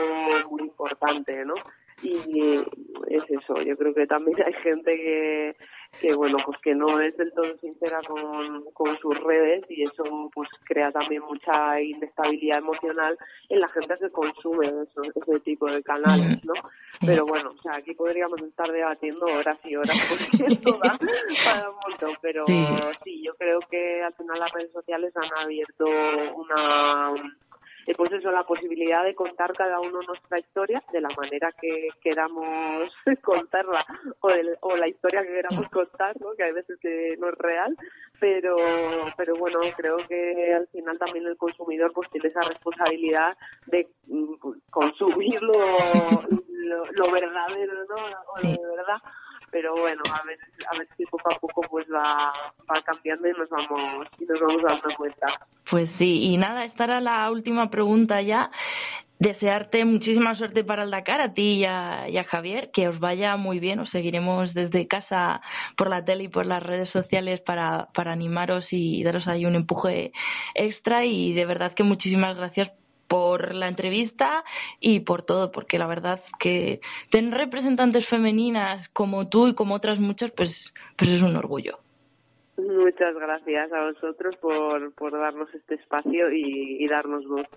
muy importante, ¿no? Y es eso, yo creo que también <laughs> hay gente que, que bueno pues que no es del todo sincera con, con sus redes y eso pues crea también mucha inestabilidad emocional en la gente que consume eso, ese tipo de canales no pero bueno o sea aquí podríamos estar debatiendo horas y horas <laughs> porque esto da para un montón pero sí yo creo que al final las redes sociales han abierto una pues eso, la posibilidad de contar cada uno nuestra historia de la manera que queramos <laughs> contarla o, o la historia que queramos contar, ¿no? que hay veces que no es real, pero pero bueno, creo que al final también el consumidor pues tiene esa responsabilidad de mm, consumir lo, lo, verdadero, ¿no? O lo de verdad pero bueno, a ver, a ver si poco a poco pues va, va cambiando y nos vamos, y nos vamos dando cuenta. Pues sí, y nada, esta era la última pregunta ya. desearte muchísima suerte para el Dakar, a ti y a, Javier, que os vaya muy bien, os seguiremos desde casa por la tele y por las redes sociales para, para animaros y daros ahí un empuje extra y de verdad que muchísimas gracias por la entrevista y por todo, porque la verdad que tener representantes femeninas como tú y como otras muchas, pues, pues es un orgullo. Muchas gracias a vosotros por, por darnos este espacio y, y darnos voz.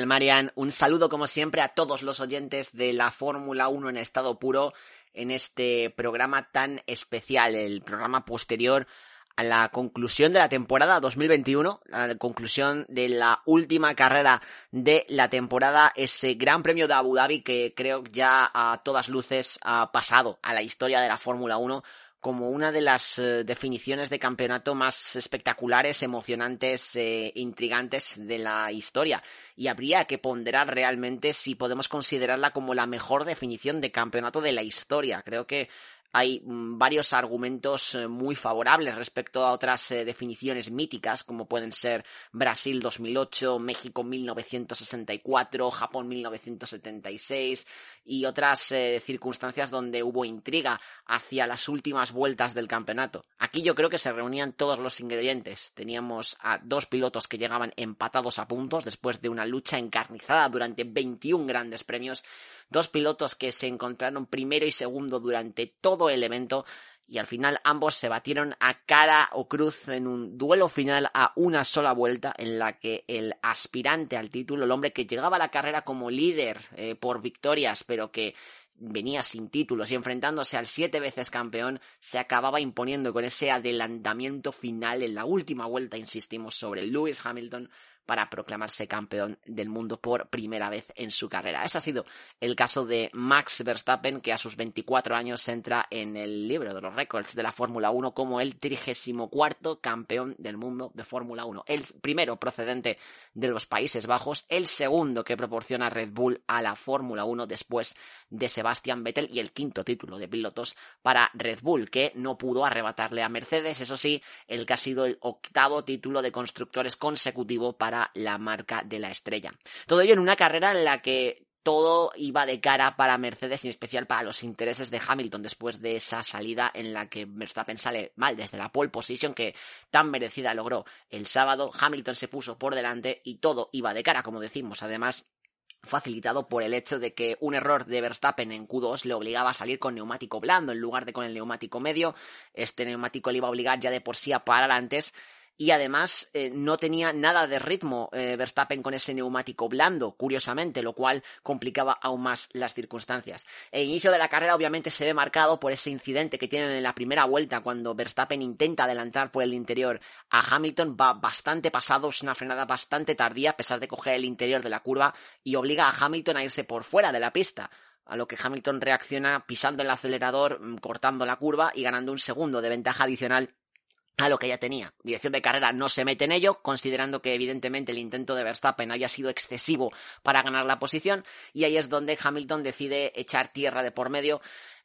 Hola, ¿qué tal, Marian? Un saludo, como siempre, a todos los oyentes de la Fórmula 1 en estado puro en este programa tan especial, el programa posterior a la conclusión de la temporada 2021, a la conclusión de la última carrera de la temporada, ese Gran Premio de Abu Dhabi que creo ya a todas luces ha pasado a la historia de la Fórmula 1 como una de las eh, definiciones de campeonato más espectaculares, emocionantes, e intrigantes de la historia. Y habría que ponderar realmente si podemos considerarla como la mejor definición de campeonato de la historia. Creo que hay mm, varios argumentos eh, muy favorables respecto a otras eh, definiciones míticas, como pueden ser Brasil 2008, México 1964, Japón 1976 y otras eh, circunstancias donde hubo intriga hacia las últimas vueltas del campeonato. Aquí yo creo que se reunían todos los ingredientes. Teníamos a dos pilotos que llegaban empatados a puntos después de una lucha encarnizada durante 21 grandes premios Dos pilotos que se encontraron primero y segundo durante todo el evento y al final ambos se batieron a cara o cruz en un duelo final a una sola vuelta en la que el aspirante al título, el hombre que llegaba a la carrera como líder eh, por victorias pero que venía sin títulos y enfrentándose al siete veces campeón, se acababa imponiendo con ese adelantamiento final en la última vuelta, insistimos, sobre Lewis Hamilton para proclamarse campeón del mundo por primera vez en su carrera. Ese ha sido el caso de Max Verstappen, que a sus 24 años entra en el libro de los récords de la Fórmula 1 como el 34 campeón del mundo de Fórmula 1. El primero procedente de los Países Bajos, el segundo que proporciona Red Bull a la Fórmula 1 después de Sebastian Vettel y el quinto título de pilotos para Red Bull, que no pudo arrebatarle a Mercedes, eso sí, el que ha sido el octavo título de constructores consecutivo para la marca de la estrella. Todo ello en una carrera en la que todo iba de cara para Mercedes, y en especial para los intereses de Hamilton después de esa salida en la que Verstappen sale mal desde la pole position que tan merecida logró el sábado. Hamilton se puso por delante y todo iba de cara, como decimos. Además, facilitado por el hecho de que un error de Verstappen en Q2 le obligaba a salir con neumático blando en lugar de con el neumático medio. Este neumático le iba a obligar ya de por sí a parar antes y además eh, no tenía nada de ritmo eh, Verstappen con ese neumático blando, curiosamente, lo cual complicaba aún más las circunstancias. El inicio de la carrera obviamente se ve marcado por ese incidente que tienen en la primera vuelta cuando Verstappen intenta adelantar por el interior a Hamilton, va bastante pasado, es una frenada bastante tardía a pesar de coger el interior de la curva y obliga a Hamilton a irse por fuera de la pista a lo que Hamilton reacciona pisando el acelerador, mm, cortando la curva y ganando un segundo de ventaja adicional a lo que ya tenía. Dirección de carrera no se mete en ello, considerando que evidentemente el intento de Verstappen haya sido excesivo para ganar la posición, y ahí es donde Hamilton decide echar tierra de por medio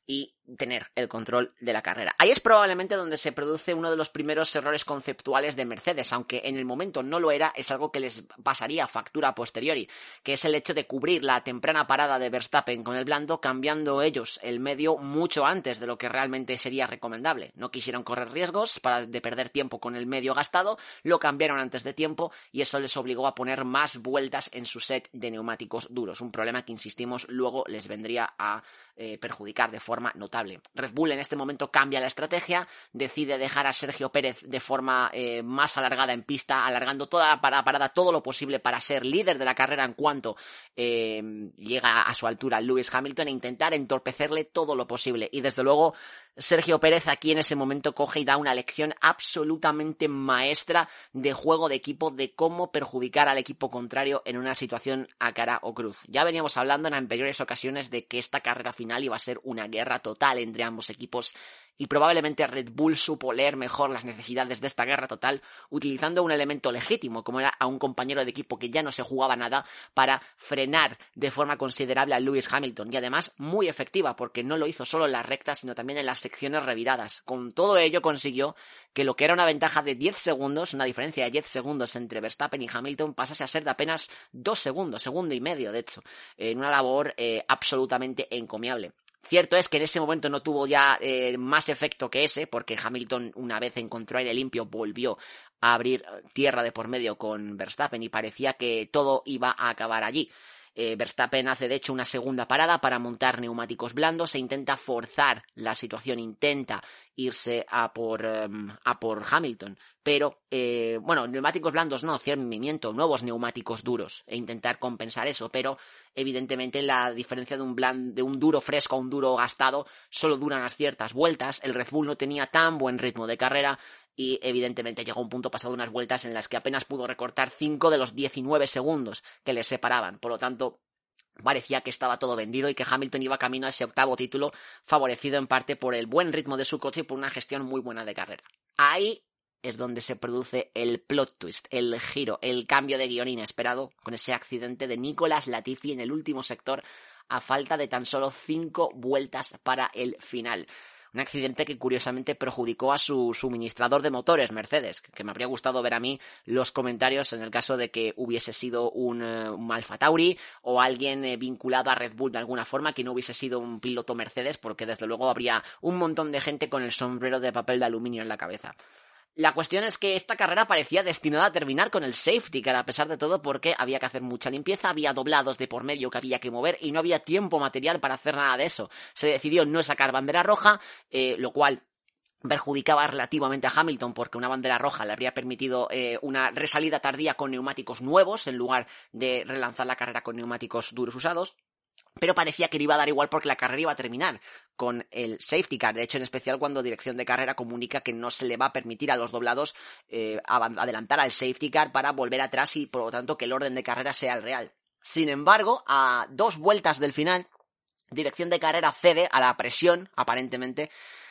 y tener el control de la carrera. Ahí es probablemente donde se produce uno de los primeros errores conceptuales de Mercedes, aunque en el momento no lo era, es algo que les pasaría factura posteriori, que es el hecho de cubrir la temprana parada de Verstappen con el blando, cambiando ellos el medio mucho antes de lo que realmente sería recomendable. No quisieron correr riesgos para de perder tiempo con el medio gastado, lo cambiaron antes de tiempo y eso les obligó a poner más vueltas en su set de neumáticos duros, un problema que insistimos luego les vendría a eh, perjudicar de forma notable. Red Bull en este momento cambia la estrategia, decide dejar a Sergio Pérez de forma eh, más alargada en pista, alargando toda la parada, todo lo posible para ser líder de la carrera en cuanto eh, llega a su altura Lewis Hamilton e intentar entorpecerle todo lo posible. Y desde luego Sergio Pérez aquí en ese momento coge y da una lección absolutamente maestra de juego de equipo, de cómo perjudicar al equipo contrario en una situación a cara o cruz. Ya veníamos hablando en anteriores ocasiones de que esta carrera final iba a ser una guerra total entre ambos equipos y probablemente Red Bull supo leer mejor las necesidades de esta guerra total utilizando un elemento legítimo como era a un compañero de equipo que ya no se jugaba nada para frenar de forma considerable a Lewis Hamilton y además muy efectiva porque no lo hizo solo en las rectas sino también en las secciones reviradas. Con todo ello consiguió que lo que era una ventaja de 10 segundos, una diferencia de 10 segundos entre Verstappen y Hamilton, pasase a ser de apenas 2 segundos, segundo y medio, de hecho, en una labor eh, absolutamente encomiable. Cierto es que en ese momento no tuvo ya eh, más efecto que ese, porque Hamilton, una vez encontró aire limpio, volvió a abrir tierra de por medio con Verstappen y parecía que todo iba a acabar allí. Eh, Verstappen hace de hecho una segunda parada para montar neumáticos blandos e intenta forzar la situación, intenta irse a por, em, a por Hamilton. Pero, eh, bueno, neumáticos blandos no, cierto, nuevos neumáticos duros e intentar compensar eso. Pero, evidentemente, la diferencia de un, de un duro fresco a un duro gastado solo duran unas ciertas vueltas. El Red Bull no tenía tan buen ritmo de carrera y evidentemente llegó un punto pasado unas vueltas en las que apenas pudo recortar 5 de los 19 segundos que le separaban. Por lo tanto, parecía que estaba todo vendido y que Hamilton iba camino a ese octavo título, favorecido en parte por el buen ritmo de su coche y por una gestión muy buena de carrera. Ahí es donde se produce el plot twist, el giro, el cambio de guion inesperado con ese accidente de Nicolas Latifi en el último sector a falta de tan solo cinco vueltas para el final. Un accidente que curiosamente perjudicó a su suministrador de motores, Mercedes, que me habría gustado ver a mí los comentarios en el caso de que hubiese sido un, uh, Alfa Tauri o alguien eh, vinculado a Red Bull de alguna forma que no hubiese sido un piloto Mercedes, porque desde luego habría un montón de gente con el sombrero de papel de aluminio en la cabeza. La cuestión es que esta carrera parecía destinada a terminar con el safety car, a pesar de todo, porque había que hacer mucha limpieza, había doblados de por medio que había que mover y no había tiempo material para hacer nada de eso. Se decidió no sacar bandera roja, eh, lo cual perjudicaba relativamente a Hamilton porque una bandera roja le habría permitido eh, una resalida tardía con neumáticos nuevos en lugar de relanzar la carrera con neumáticos duros usados pero parecía que le iba a dar igual porque la carrera iba a terminar con el safety car. De hecho, en especial cuando dirección de carrera comunica que no se le va a permitir a los doblados eh, adelantar al safety car para volver atrás y por lo tanto que el orden de carrera sea el real. Sin embargo, a dos vueltas del final, dirección de carrera cede a la presión, aparentemente,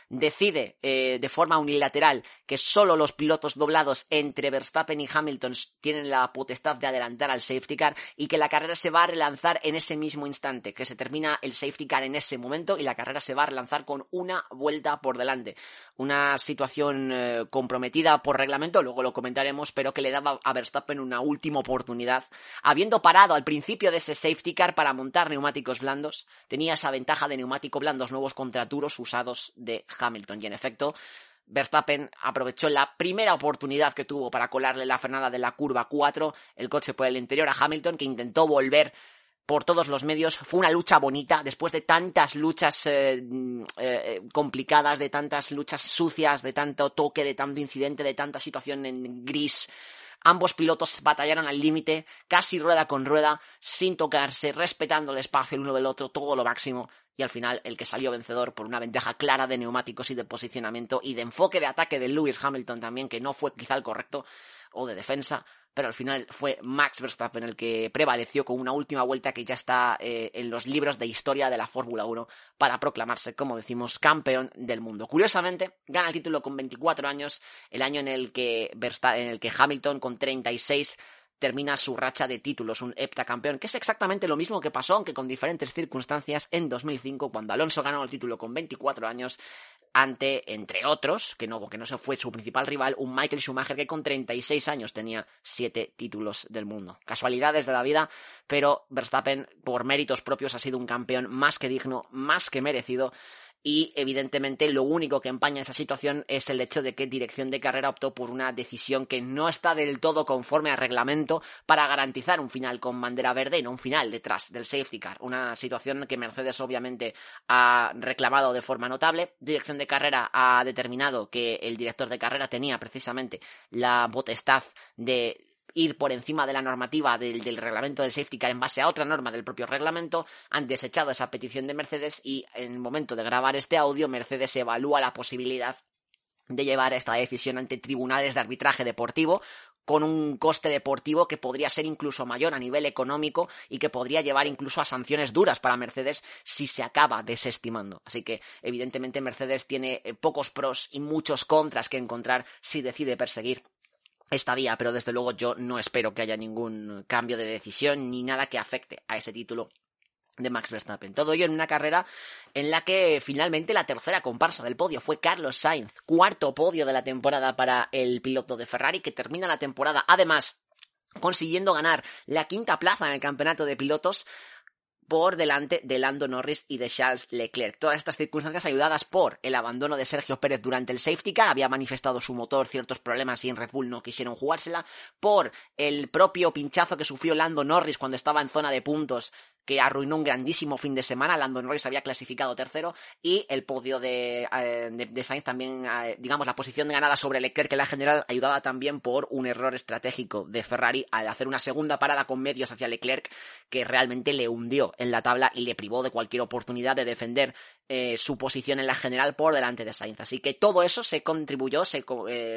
decide eh, de forma unilateral que solo los pilotos doblados entre Verstappen y Hamilton tienen la potestad de adelantar al safety car y que la carrera se va a relanzar en ese mismo instante, que se termina el safety car en ese momento y la carrera se va a relanzar con una vuelta por delante. Una situación eh, comprometida por reglamento, luego lo comentaremos, pero que le daba a Verstappen una última oportunidad. Habiendo parado al principio de ese safety car para montar neumáticos blandos, tenía esa ventaja de neumáticos blandos nuevos contra duros usados de Hamilton y en efecto Verstappen aprovechó la primera oportunidad que tuvo para colarle la frenada de la curva 4, el coche por el interior a Hamilton, que intentó volver por todos los medios. Fue una lucha bonita, después de tantas luchas eh, mm, eh, complicadas, de tantas luchas sucias, de tanto toque, de tanto incidente, de tanta situación en gris. Ambos pilotos batallaron al límite, casi rueda con rueda, sin tocarse, respetando el espacio el uno del otro, todo lo máximo y al final el que salió vencedor por una ventaja clara de neumáticos y de posicionamiento y de enfoque de ataque de Lewis Hamilton también, que no fue quizá el correcto, o de defensa, pero al final fue Max Verstappen el que prevaleció con una última vuelta que ya está eh, en los libros de historia de la Fórmula 1 para proclamarse, como decimos, campeón del mundo. Curiosamente, gana el título con 24 años, el año en el que, en el que Hamilton con 36 termina su racha de títulos, un heptacampeón, que es exactamente lo mismo que pasó, aunque con diferentes circunstancias, en 2005, cuando Alonso ganó el título con 24 años ante, entre otros, que no, que no se fue su principal rival, un Michael Schumacher que con 36 años tenía 7 títulos del mundo. Casualidades de la vida, pero Verstappen, por méritos propios, ha sido un campeón más que digno, más que merecido, y evidentemente lo único que empaña esa situación es el hecho de que Dirección de Carrera optó por una decisión que no está del todo conforme al reglamento para garantizar un final con bandera verde y no un final detrás del safety car. Una situación que Mercedes obviamente ha reclamado de forma notable. Dirección de Carrera ha determinado que el director de carrera tenía precisamente la potestad de ir por encima de la normativa del, reglamento del safety car en base a otra norma del propio reglamento, han desechado esa petición de Mercedes y en el momento de grabar este audio, Mercedes evalúa la posibilidad de llevar esta decisión ante tribunales de arbitraje deportivo con un coste deportivo que podría ser incluso mayor a nivel económico y que podría llevar incluso a sanciones duras para Mercedes si se acaba desestimando. Así que, evidentemente, Mercedes tiene eh, pocos pros y muchos contras que encontrar si decide perseguir esta vía, pero desde luego yo no espero que haya ningún cambio de decisión ni nada que afecte a ese título de Max Verstappen. Todo ello en una carrera en la que finalmente la tercera comparsa del podio fue Carlos Sainz, cuarto podio de la temporada para el piloto de Ferrari que termina la temporada además consiguiendo ganar la quinta plaza en el campeonato de pilotos por delante de Lando Norris y de Charles Leclerc. Todas estas circunstancias ayudadas por el abandono de Sergio Pérez durante el safety car, había manifestado su motor ciertos problemas y en Red Bull no quisieron jugársela, por el propio pinchazo que sufrió Lando Norris cuando estaba en zona de puntos que arruinó un grandísimo fin de semana. Lando Norris había clasificado tercero y el podio de, eh, de, Sainz también, eh, digamos, la posición de ganada sobre Leclerc en la general ayudada también por un error estratégico de Ferrari al hacer una segunda parada con medios hacia Leclerc que realmente le hundió en la tabla y le privó de cualquier oportunidad de defender eh, su posición en la general por delante de Sainz. Así que todo eso se contribuyó, se,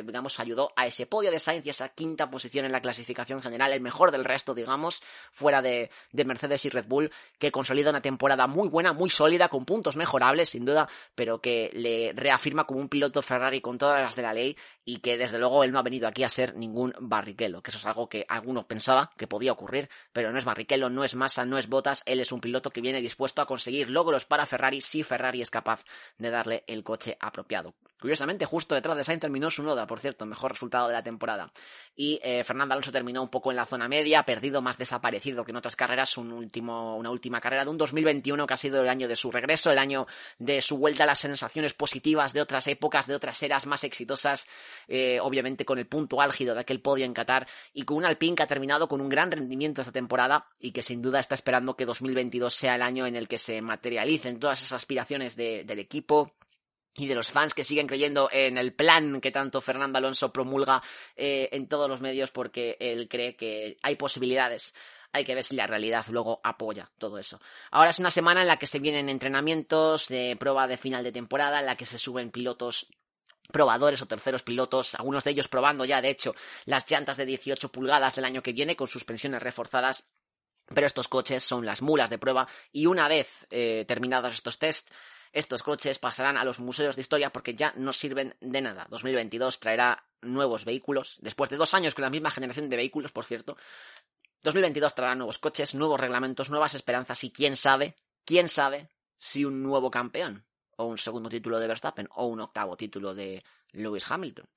digamos, ayudó a ese podio de Sainz y esa quinta posición en la clasificación general, el mejor del resto, digamos, fuera de, de Mercedes y Red Bull que consolida una temporada muy buena, muy sólida, con puntos mejorables, sin duda, pero que le reafirma como un piloto Ferrari con todas las de la ley y que desde luego él no ha venido aquí a ser ningún barriquelo, que eso es algo que algunos pensaba que podía ocurrir, pero no es barriquelo, no es masa, no es botas, él es un piloto que viene dispuesto a conseguir logros para Ferrari si Ferrari es capaz de darle el coche apropiado. Curiosamente, justo detrás de Sainz terminó su noda, por cierto, mejor resultado de la temporada. Y eh, Fernando Alonso terminó un poco en la zona media, perdido, más desaparecido que en otras carreras, un último, una última carrera de un 2021 que ha sido el año de su regreso, el año de su vuelta a las sensaciones positivas de otras épocas, de otras eras más exitosas, eh, obviamente con el punto álgido de aquel podio en Qatar, y con un Alpine que ha terminado con un gran rendimiento esta temporada y que sin duda está esperando que 2022 sea el año en el que se materialicen todas esas aspiraciones del equipo y de los fans que siguen creyendo en el plan que tanto Fernando Alonso promulga eh, en todos los medios porque él cree que hay posibilidades. Hay que ver si la realidad luego apoya todo eso. Ahora es una semana en la que se vienen entrenamientos de prueba de final de temporada, en la que se suben pilotos probadores o terceros pilotos, algunos de ellos probando ya, de hecho, las llantas de 18 pulgadas del año que viene con suspensiones reforzadas. Pero estos coches son las mulas de prueba y una vez eh, terminados estos tests, estos coches pasarán a los museos de historia porque ya no sirven de nada. 2022 traerá nuevos vehículos, después de dos años con la misma generación de vehículos, por cierto. 2022 traerá nuevos coches, nuevos reglamentos, nuevas esperanzas y quién sabe, quién sabe si un nuevo campeón o un segundo título de Verstappen o un octavo título de Lewis Hamilton.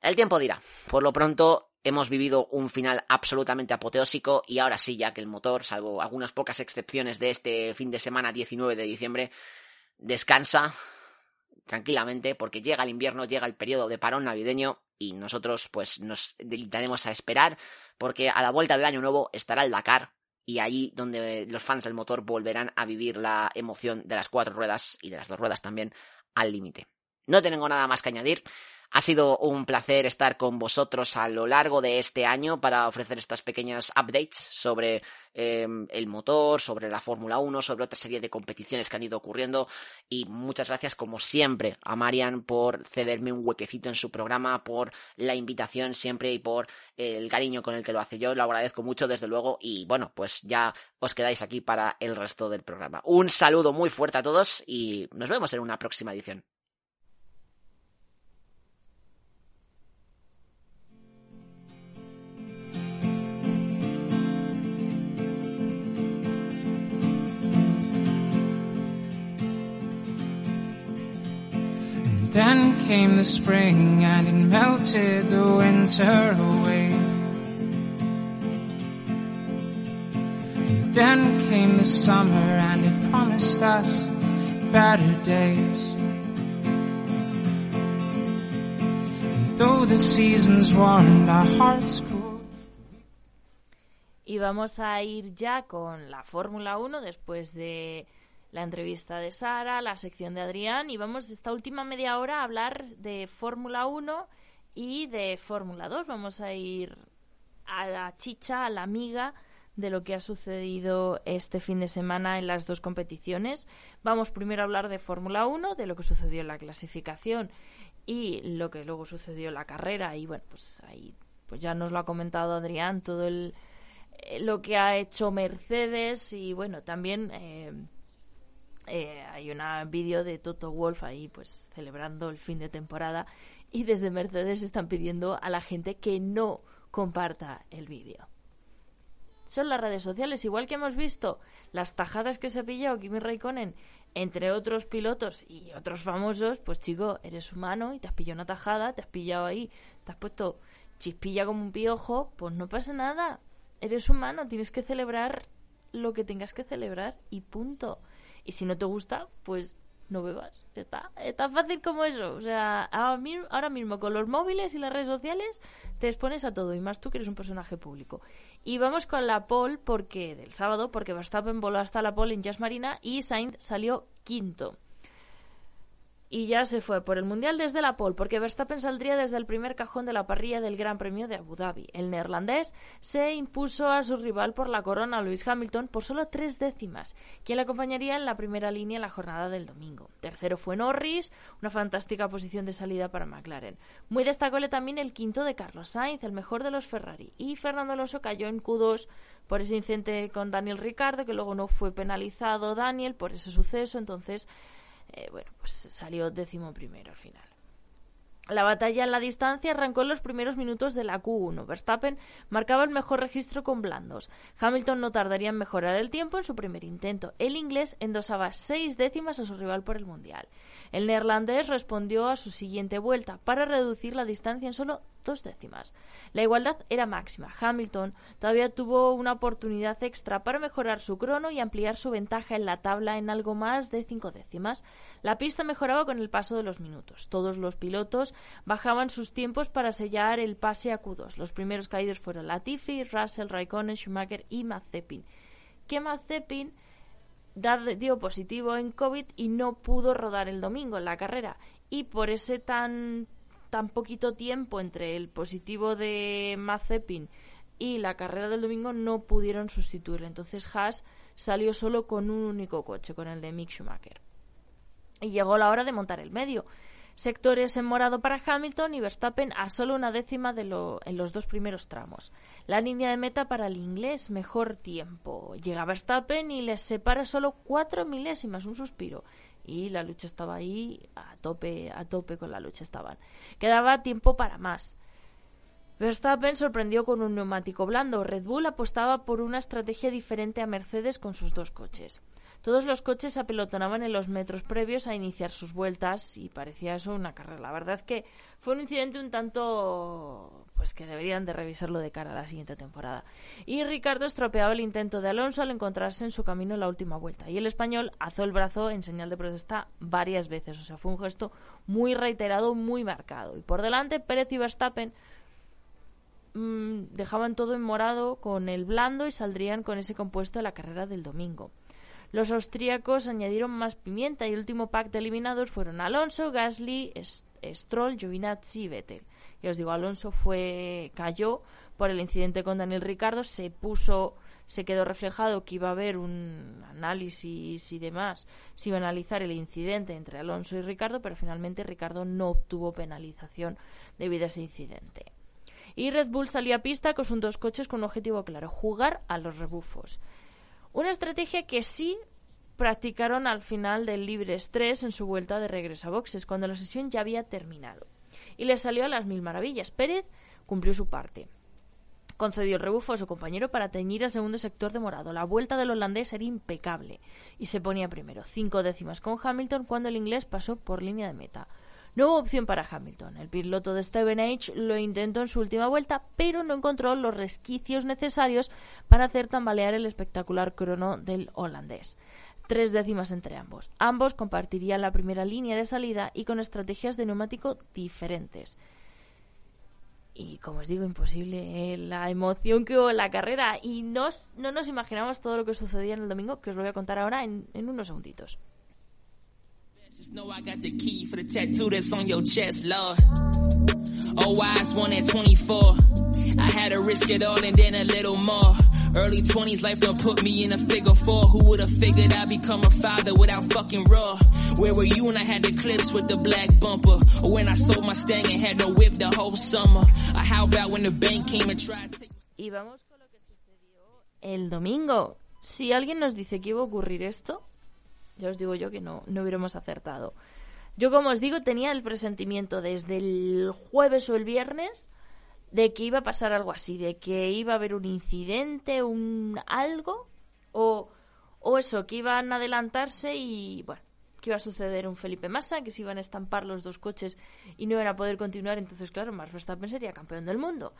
El tiempo dirá. Por lo pronto hemos vivido un final absolutamente apoteósico y ahora sí, ya que el motor, salvo algunas pocas excepciones de este fin de semana 19 de diciembre, descansa tranquilamente porque llega el invierno, llega el periodo de parón navideño y nosotros pues nos dedicaremos a esperar porque a la vuelta del año nuevo estará el Dakar y allí donde los fans del motor volverán a vivir la emoción de las cuatro ruedas y de las dos ruedas también al límite. No tengo nada más que añadir. Ha sido un placer estar con vosotros a lo largo de este año para ofrecer estas pequeñas updates sobre em, el motor, sobre la Fórmula 1, sobre otra serie de competiciones que han ido ocurriendo. Y muchas gracias, como siempre, a Marian por cederme un huequecito en su programa, por la invitación siempre y por el cariño con el que lo hace. Yo lo agradezco mucho, desde luego. Y bueno, pues ya os quedáis aquí para el resto del programa. Un saludo muy fuerte a todos y nos vemos en una próxima edición. Came the spring and it melted the winter away. Then came the summer and it promised us better days. And though the seasons warmed, our hearts cooled. Y vamos a ir ya con la Fórmula 1 después de la entrevista de Sara, la sección de Adrián y vamos esta última media hora a hablar de Fórmula 1 y de Fórmula 2. Vamos a ir a la chicha, a la amiga de lo que ha sucedido este fin de semana en las dos competiciones. Vamos primero a hablar de Fórmula 1, de lo que sucedió en la clasificación y lo que luego sucedió en la carrera y bueno, pues ahí pues ya nos lo ha comentado Adrián todo el eh, lo que ha hecho Mercedes y bueno, también eh, eh, hay un vídeo de Toto Wolf ahí pues celebrando el fin de temporada y desde Mercedes están pidiendo a la gente que no comparta el vídeo. Son las redes sociales, igual que hemos visto las tajadas que se ha pillado Kimi Raikkonen entre otros pilotos y otros famosos, pues chico, eres humano y te has pillado una tajada, te has pillado ahí, te has puesto chispilla como un piojo, pues no pasa nada. Eres humano, tienes que celebrar lo que tengas que celebrar y punto. Y si no te gusta, pues no bebas. Está, es tan fácil como eso. O sea, ahora mismo con los móviles y las redes sociales te expones a todo. Y más tú que eres un personaje público. Y vamos con la pole porque, del sábado, porque Verstappen voló hasta la pole en Jazz Marina y Sainz salió quinto y ya se fue por el Mundial desde la pole, porque Verstappen saldría desde el primer cajón de la parrilla del Gran Premio de Abu Dhabi. El neerlandés se impuso a su rival por la corona, Lewis Hamilton, por solo tres décimas, quien le acompañaría en la primera línea la jornada del domingo. Tercero fue Norris, una fantástica posición de salida para McLaren. Muy destacable también el quinto de Carlos Sainz, el mejor de los Ferrari. Y Fernando Alonso cayó en Q2 por ese incidente con Daniel Ricciardo, que luego no fue penalizado Daniel por ese suceso, entonces eh, bueno, pues salió décimo primero al final. La batalla en la distancia arrancó en los primeros minutos de la Q1. Verstappen marcaba el mejor registro con blandos. Hamilton no tardaría en mejorar el tiempo en su primer intento. El inglés endosaba seis décimas a su rival por el Mundial. El neerlandés respondió a su siguiente vuelta para reducir la distancia en solo dos décimas. La igualdad era máxima. Hamilton todavía tuvo una oportunidad extra para mejorar su crono y ampliar su ventaja en la tabla en algo más de cinco décimas. La pista mejoraba con el paso de los minutos. Todos los pilotos bajaban sus tiempos para sellar el pase a Q2. Los primeros caídos fueron Latifi, Russell, Raikkonen, Schumacher y Mazepin. Que Mazepin dio positivo en COVID y no pudo rodar el domingo en la carrera. Y por ese tan, tan poquito tiempo entre el positivo de Mazepin y la carrera del domingo no pudieron sustituirlo. Entonces Haas salió solo con un único coche, con el de Mick Schumacher. Y llegó la hora de montar el medio. Sectores en morado para Hamilton y Verstappen a solo una décima de lo, en los dos primeros tramos. La línea de meta para el inglés, mejor tiempo. Llega Verstappen y les separa solo cuatro milésimas, un suspiro. Y la lucha estaba ahí a tope, a tope con la lucha estaban. Quedaba tiempo para más. Verstappen sorprendió con un neumático blando. Red Bull apostaba por una estrategia diferente a Mercedes con sus dos coches. Todos los coches apelotonaban en los metros previos a iniciar sus vueltas y parecía eso una carrera. La verdad que fue un incidente un tanto pues que deberían de revisarlo de cara a la siguiente temporada. Y Ricardo estropeaba el intento de Alonso al encontrarse en su camino en la última vuelta. Y el español alzó el brazo en señal de protesta varias veces. O sea, fue un gesto muy reiterado, muy marcado. Y por delante, Pérez y Verstappen mmm, dejaban todo en morado con el blando y saldrían con ese compuesto a la carrera del domingo. Los austríacos añadieron más pimienta y el último pack de eliminados fueron Alonso, Gasly, Stroll, Giovinazzi y Vettel. Y os digo, Alonso fue cayó por el incidente con Daniel Ricardo, se puso se quedó reflejado que iba a haber un análisis y demás, se iba a analizar el incidente entre Alonso y Ricardo, pero finalmente Ricardo no obtuvo penalización debido a ese incidente. Y Red Bull salió a pista con sus dos coches con un objetivo claro, jugar a los rebufos. Una estrategia que sí practicaron al final del libre estrés en su vuelta de regreso a boxes, cuando la sesión ya había terminado. Y le salió a las mil maravillas. Pérez cumplió su parte. Concedió el rebufo a su compañero para teñir al segundo sector de morado. La vuelta del holandés era impecable y se ponía primero, cinco décimas con Hamilton cuando el inglés pasó por línea de meta. No hubo opción para Hamilton. El piloto de Steven H lo intentó en su última vuelta, pero no encontró los resquicios necesarios para hacer tambalear el espectacular crono del holandés. Tres décimas entre ambos. Ambos compartirían la primera línea de salida y con estrategias de neumático diferentes. Y como os digo, imposible eh, la emoción que hubo en la carrera. Y no nos imaginamos todo lo que sucedía en el domingo, que os lo voy a contar ahora en, en unos segunditos. Just know I got the key for the tattoo that's on your chest, Lord. Oh, wise one at 24. I had to risk it all and then a little more. Early 20s life done put me in a figure four. Who would have figured I'd become a father without fucking raw? Where were you when I had the clips with the black bumper? Or when I sold my Stang and had no whip the whole summer? Or how about when the bank came and tried to... Y vamos con lo que sucedió el domingo. Si alguien nos dice que iba a ocurrir esto, ya os digo yo que no, no hubiéramos acertado. Yo, como os digo, tenía el presentimiento desde el jueves o el viernes de que iba a pasar algo así, de que iba a haber un incidente, un algo, o, o eso, que iban a adelantarse y, bueno, que iba a suceder un Felipe Massa, que se iban a estampar los dos coches y no iban a poder continuar, entonces, claro, Max Verstappen sería campeón del mundo.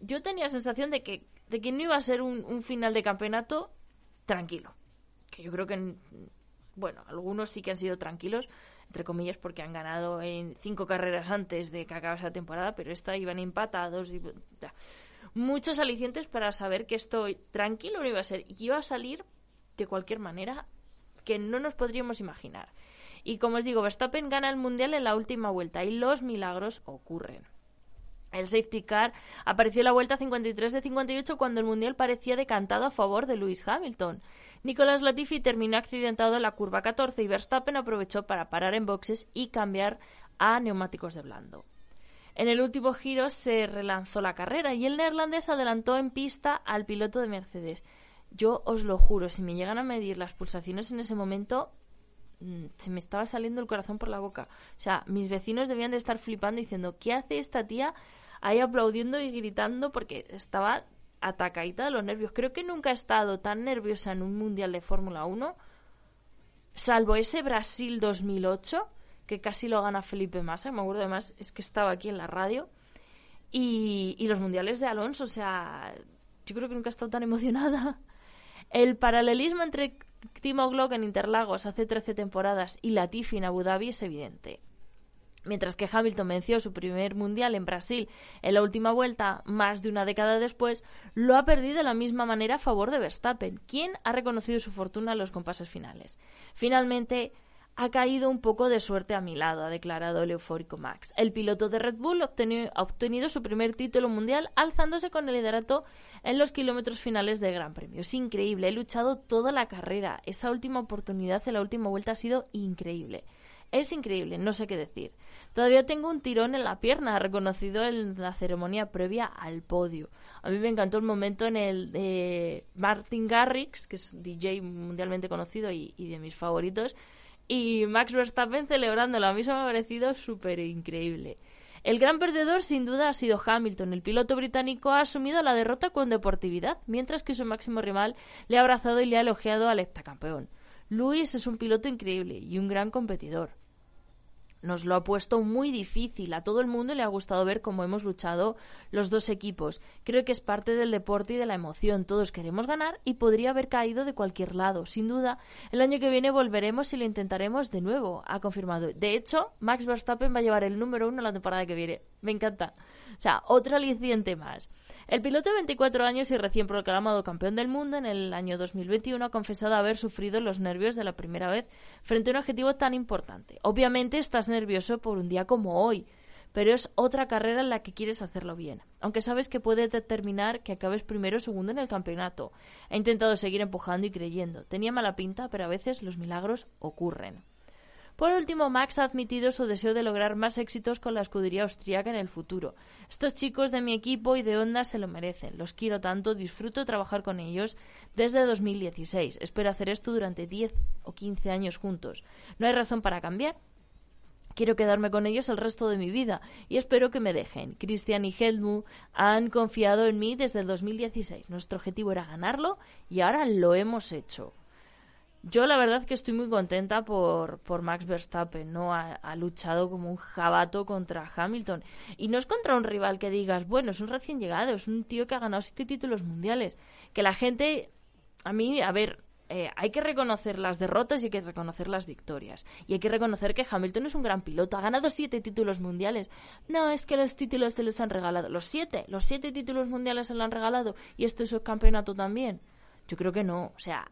Yo tenía la sensación de que, de que no iba a ser un, un final de campeonato tranquilo, que yo creo que, bueno, algunos sí que han sido tranquilos, entre comillas, porque han ganado en cinco carreras antes de que acabe esa temporada, pero esta iban empatados. Y, muchos alicientes para saber que esto tranquilo no iba a ser y iba a salir de cualquier manera que no nos podríamos imaginar. Y como os digo, Verstappen gana el Mundial en la última vuelta y los milagros ocurren. El safety car apareció en la vuelta 53 de 58 cuando el Mundial parecía decantado a favor de Lewis Hamilton. Nicolás Latifi terminó accidentado en la curva 14 y Verstappen aprovechó para parar en boxes y cambiar a neumáticos de blando. En el último giro se relanzó la carrera y el neerlandés adelantó en pista al piloto de Mercedes. Yo os lo juro, si me llegan a medir las pulsaciones en ese momento, mm, se me estaba saliendo el corazón por la boca. O sea, mis vecinos debían de estar flipando diciendo, ¿qué hace esta tía ahí aplaudiendo y gritando? Porque estaba atacadita de los nervios. Creo que nunca he estado tan nerviosa en un mundial de Fórmula 1, salvo ese Brasil 2008, que casi lo gana Felipe Massa. Me acuerdo además, es que estaba aquí en la radio. Y, y los mundiales de Alonso, o sea, yo creo que nunca he estado tan emocionada. El paralelismo entre Timo Glock en Interlagos hace 13 temporadas y Latifi en Abu Dhabi es evidente. Mientras que Hamilton venció su primer mundial en Brasil en la última vuelta, más de una década después, lo ha perdido de la misma manera a favor de Verstappen, quien ha reconocido su fortuna en los compases finales. Finalmente, ha caído un poco de suerte a mi lado, ha declarado el eufórico Max. El piloto de Red Bull ha obtenido su primer título mundial alzándose con el liderato en los kilómetros finales del Gran Premio. Es increíble, he luchado toda la carrera. Esa última oportunidad en la última vuelta ha sido increíble. Es increíble, no sé qué decir. Todavía tengo un tirón en la pierna, reconocido en la ceremonia previa al podio. A mí me encantó el momento en el de Martin Garrix, que es DJ mundialmente conocido y, de mis favoritos, y Max Verstappen celebrando. A mí me ha parecido súper increíble. El gran perdedor sin duda ha sido Hamilton. El piloto británico ha asumido la derrota con deportividad, mientras que su máximo rival le ha abrazado y le ha elogiado al heptacampeón. Luis es un piloto increíble y un gran competidor nos lo ha puesto muy difícil. A todo el mundo le ha gustado ver cómo hemos luchado los dos equipos. Creo que es parte del deporte y de la emoción. Todos queremos ganar y podría haber caído de cualquier lado. Sin duda, el año que viene volveremos y lo intentaremos de nuevo, ha confirmado. De hecho, Max Verstappen va a llevar el número uno la temporada que viene. Me encanta. O sea, otro aliciente más. El piloto de 24 años y recién proclamado campeón del mundo en el año 2021 ha confesado haber sufrido los nervios de la primera vez frente a un objetivo tan importante. Obviamente estás nervioso por un día como hoy, pero es otra carrera en la que quieres hacerlo bien, aunque sabes que puede determinar que acabes primero o segundo en el campeonato. Ha intentado seguir empujando y creyendo. Tenía mala pinta, pero a veces los milagros ocurren. Por último, Max ha admitido su deseo de lograr más éxitos con la escudería austríaca en el futuro. Estos chicos de mi equipo y de Honda se lo merecen. Los quiero tanto, disfruto trabajar con ellos desde 2016. Espero hacer esto durante 10 o 15 años juntos. No hay razón para cambiar. Quiero quedarme con ellos el resto de mi vida y espero que me dejen. Christian y Helmut han confiado en mí desde el 2016. Nuestro objetivo era ganarlo y ahora lo hemos hecho. Yo la verdad que estoy muy contenta por, por Max Verstappen, ¿no? Ha, ha, luchado como un jabato contra Hamilton. Y no es contra un rival que digas, bueno, es un recién llegado, es un tío que ha ganado siete títulos mundiales. Que la gente, a mí, a ver, eh, hay que reconocer las derrotas y hay que reconocer las victorias. Y hay que reconocer que Hamilton es un gran piloto, ha ganado siete títulos mundiales. No, es que los títulos se los han regalado. Los siete, los siete títulos mundiales se los han regalado y este es su campeonato también. Yo creo que no, o sea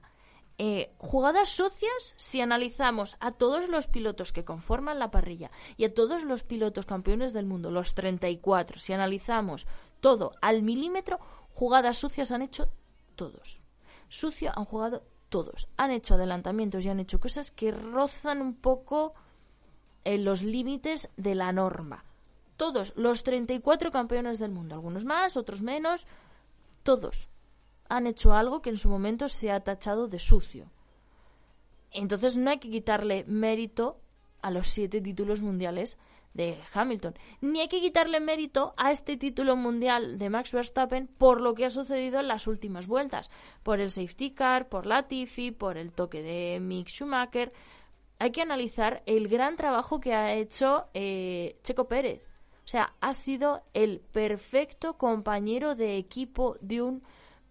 eh, jugadas sucias si analizamos a todos los pilotos que conforman la parrilla y a todos los pilotos campeones del mundo, los 34, si analizamos todo al milímetro, jugadas sucias han hecho todos. Sucio han jugado todos. Han hecho adelantamientos y han hecho cosas que rozan un poco en los límites de la norma. Todos, los 34 campeones del mundo, algunos más, otros menos, todos han hecho algo que en su momento se ha tachado de sucio. Entonces no hay que quitarle mérito a los siete títulos mundiales de Hamilton, ni hay que quitarle mérito a este título mundial de Max Verstappen por lo que ha sucedido en las últimas vueltas, por el safety car, por la Tiffy, por el toque de Mick Schumacher. Hay que analizar el gran trabajo que ha hecho eh, Checo Pérez. O sea, ha sido el perfecto compañero de equipo de un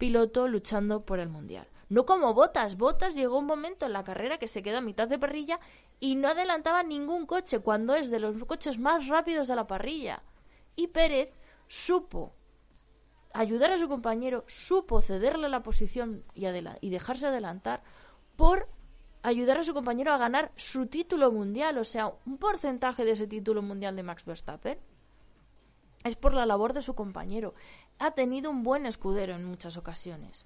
piloto luchando por el mundial. No como Botas. Botas llegó un momento en la carrera que se quedó a mitad de parrilla y no adelantaba ningún coche cuando es de los coches más rápidos de la parrilla. Y Pérez supo ayudar a su compañero, supo cederle la posición y, y dejarse adelantar por ayudar a su compañero a ganar su título mundial, o sea, un porcentaje de ese título mundial de Max Verstappen es por la labor de su compañero. Ha tenido un buen escudero en muchas ocasiones.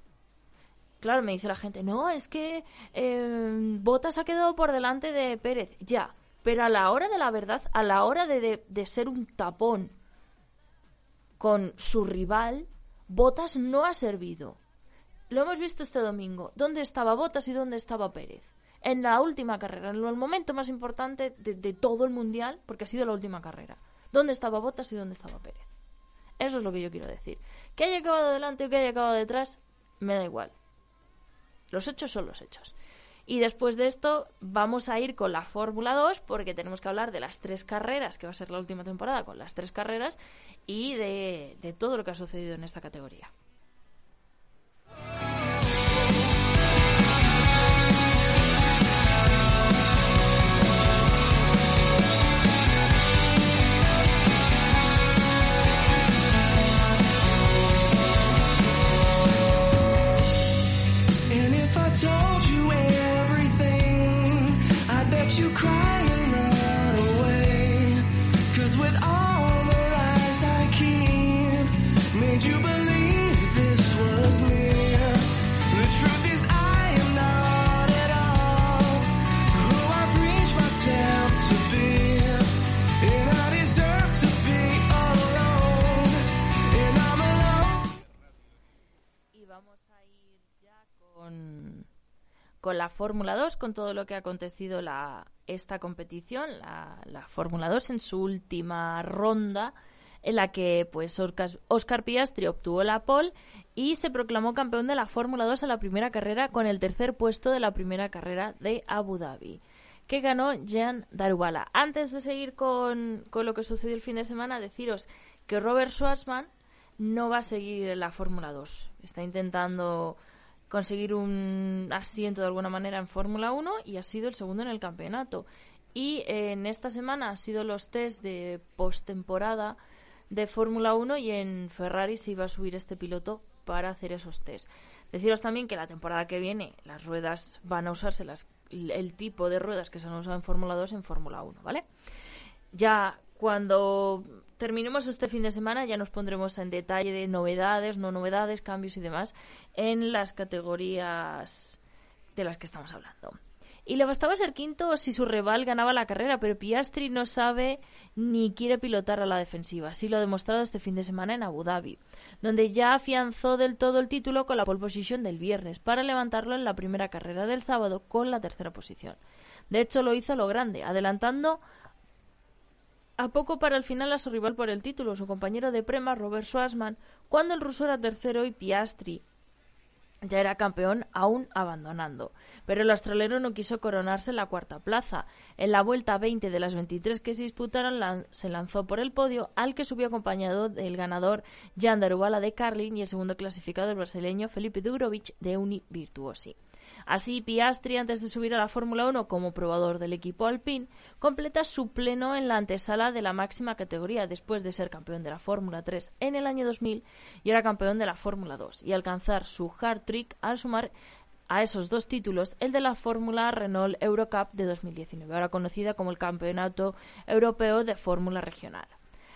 Claro, me dice la gente, no, es que eh, Botas ha quedado por delante de Pérez. Ya, pero a la hora de la verdad, a la hora de, de ser un tapón con su rival, Botas no ha servido. Lo hemos visto este domingo. ¿Dónde estaba Botas y dónde estaba Pérez? En la última carrera, en el momento más importante de, de todo el mundial, porque ha sido la última carrera dónde estaba Botas y dónde estaba Pérez. Eso es lo que yo quiero decir. Que haya acabado delante o que haya acabado detrás, me da igual. Los hechos son los hechos. Y después de esto vamos a ir con la Fórmula 2 porque tenemos que hablar de las tres carreras, que va a ser la última temporada con las tres carreras, y de, de todo lo que ha sucedido en esta categoría. Con la Fórmula 2, con todo lo que ha acontecido la, esta competición, la, Fórmula 2 en su última ronda, en la que pues Oscar Piastri obtuvo la pole y se proclamó campeón de la Fórmula 2 a la primera carrera con el tercer puesto de la primera carrera de Abu Dhabi, que ganó Jean Darubala. Antes de seguir con, con lo que sucedió el fin de semana, deciros que Robert Schwarzman no va a seguir en la Fórmula 2. Está intentando conseguir un asiento de alguna manera en Fórmula 1 y ha sido el segundo en el campeonato. Y eh, en esta semana han sido los test de postemporada de Fórmula 1 y en Ferrari se iba a subir este piloto para hacer esos test. Deciros también que la temporada que viene las ruedas van a usarse las, el tipo de ruedas que se han usado en Fórmula 2 en Fórmula 1, ¿vale? Ya cuando terminemos este fin de semana ya nos pondremos en detalle de novedades, no novedades, cambios y demás en las categorías de las que estamos hablando. Y le bastaba ser quinto si su rival ganaba la carrera, pero Piastri no sabe ni quiere pilotar a la defensiva. Así lo ha demostrado este fin de semana en Abu Dhabi, donde ya afianzó del todo el título con la pole position del viernes, para levantarlo en la primera carrera del sábado con la tercera posición. De hecho, lo hizo lo grande, adelantando a poco para el final a su rival por el título, su compañero de prema Robert Schwarzman, cuando el ruso era tercero y Piastri ya era campeón aún abandonando. Pero el australiano no quiso coronarse en la cuarta plaza. En la vuelta 20 de las 23 que se disputaron se lanzó por el podio al que subió acompañado del ganador Jan Daruvala de Carlin y el segundo clasificado el brasileño Felipe Durovic de Uni Virtuosi. Así, Piastri, antes de subir a la Fórmula 1 como probador del equipo Alpine, completa su pleno en la antesala de la máxima categoría después de ser campeón de la Fórmula 3 en el año 2000 y era campeón de la Fórmula 2 y alcanzar su hard trick al sumar a esos dos títulos el de la Fórmula Renault Eurocup de 2019, ahora conocida como el Campeonato Europeo de Fórmula Regional.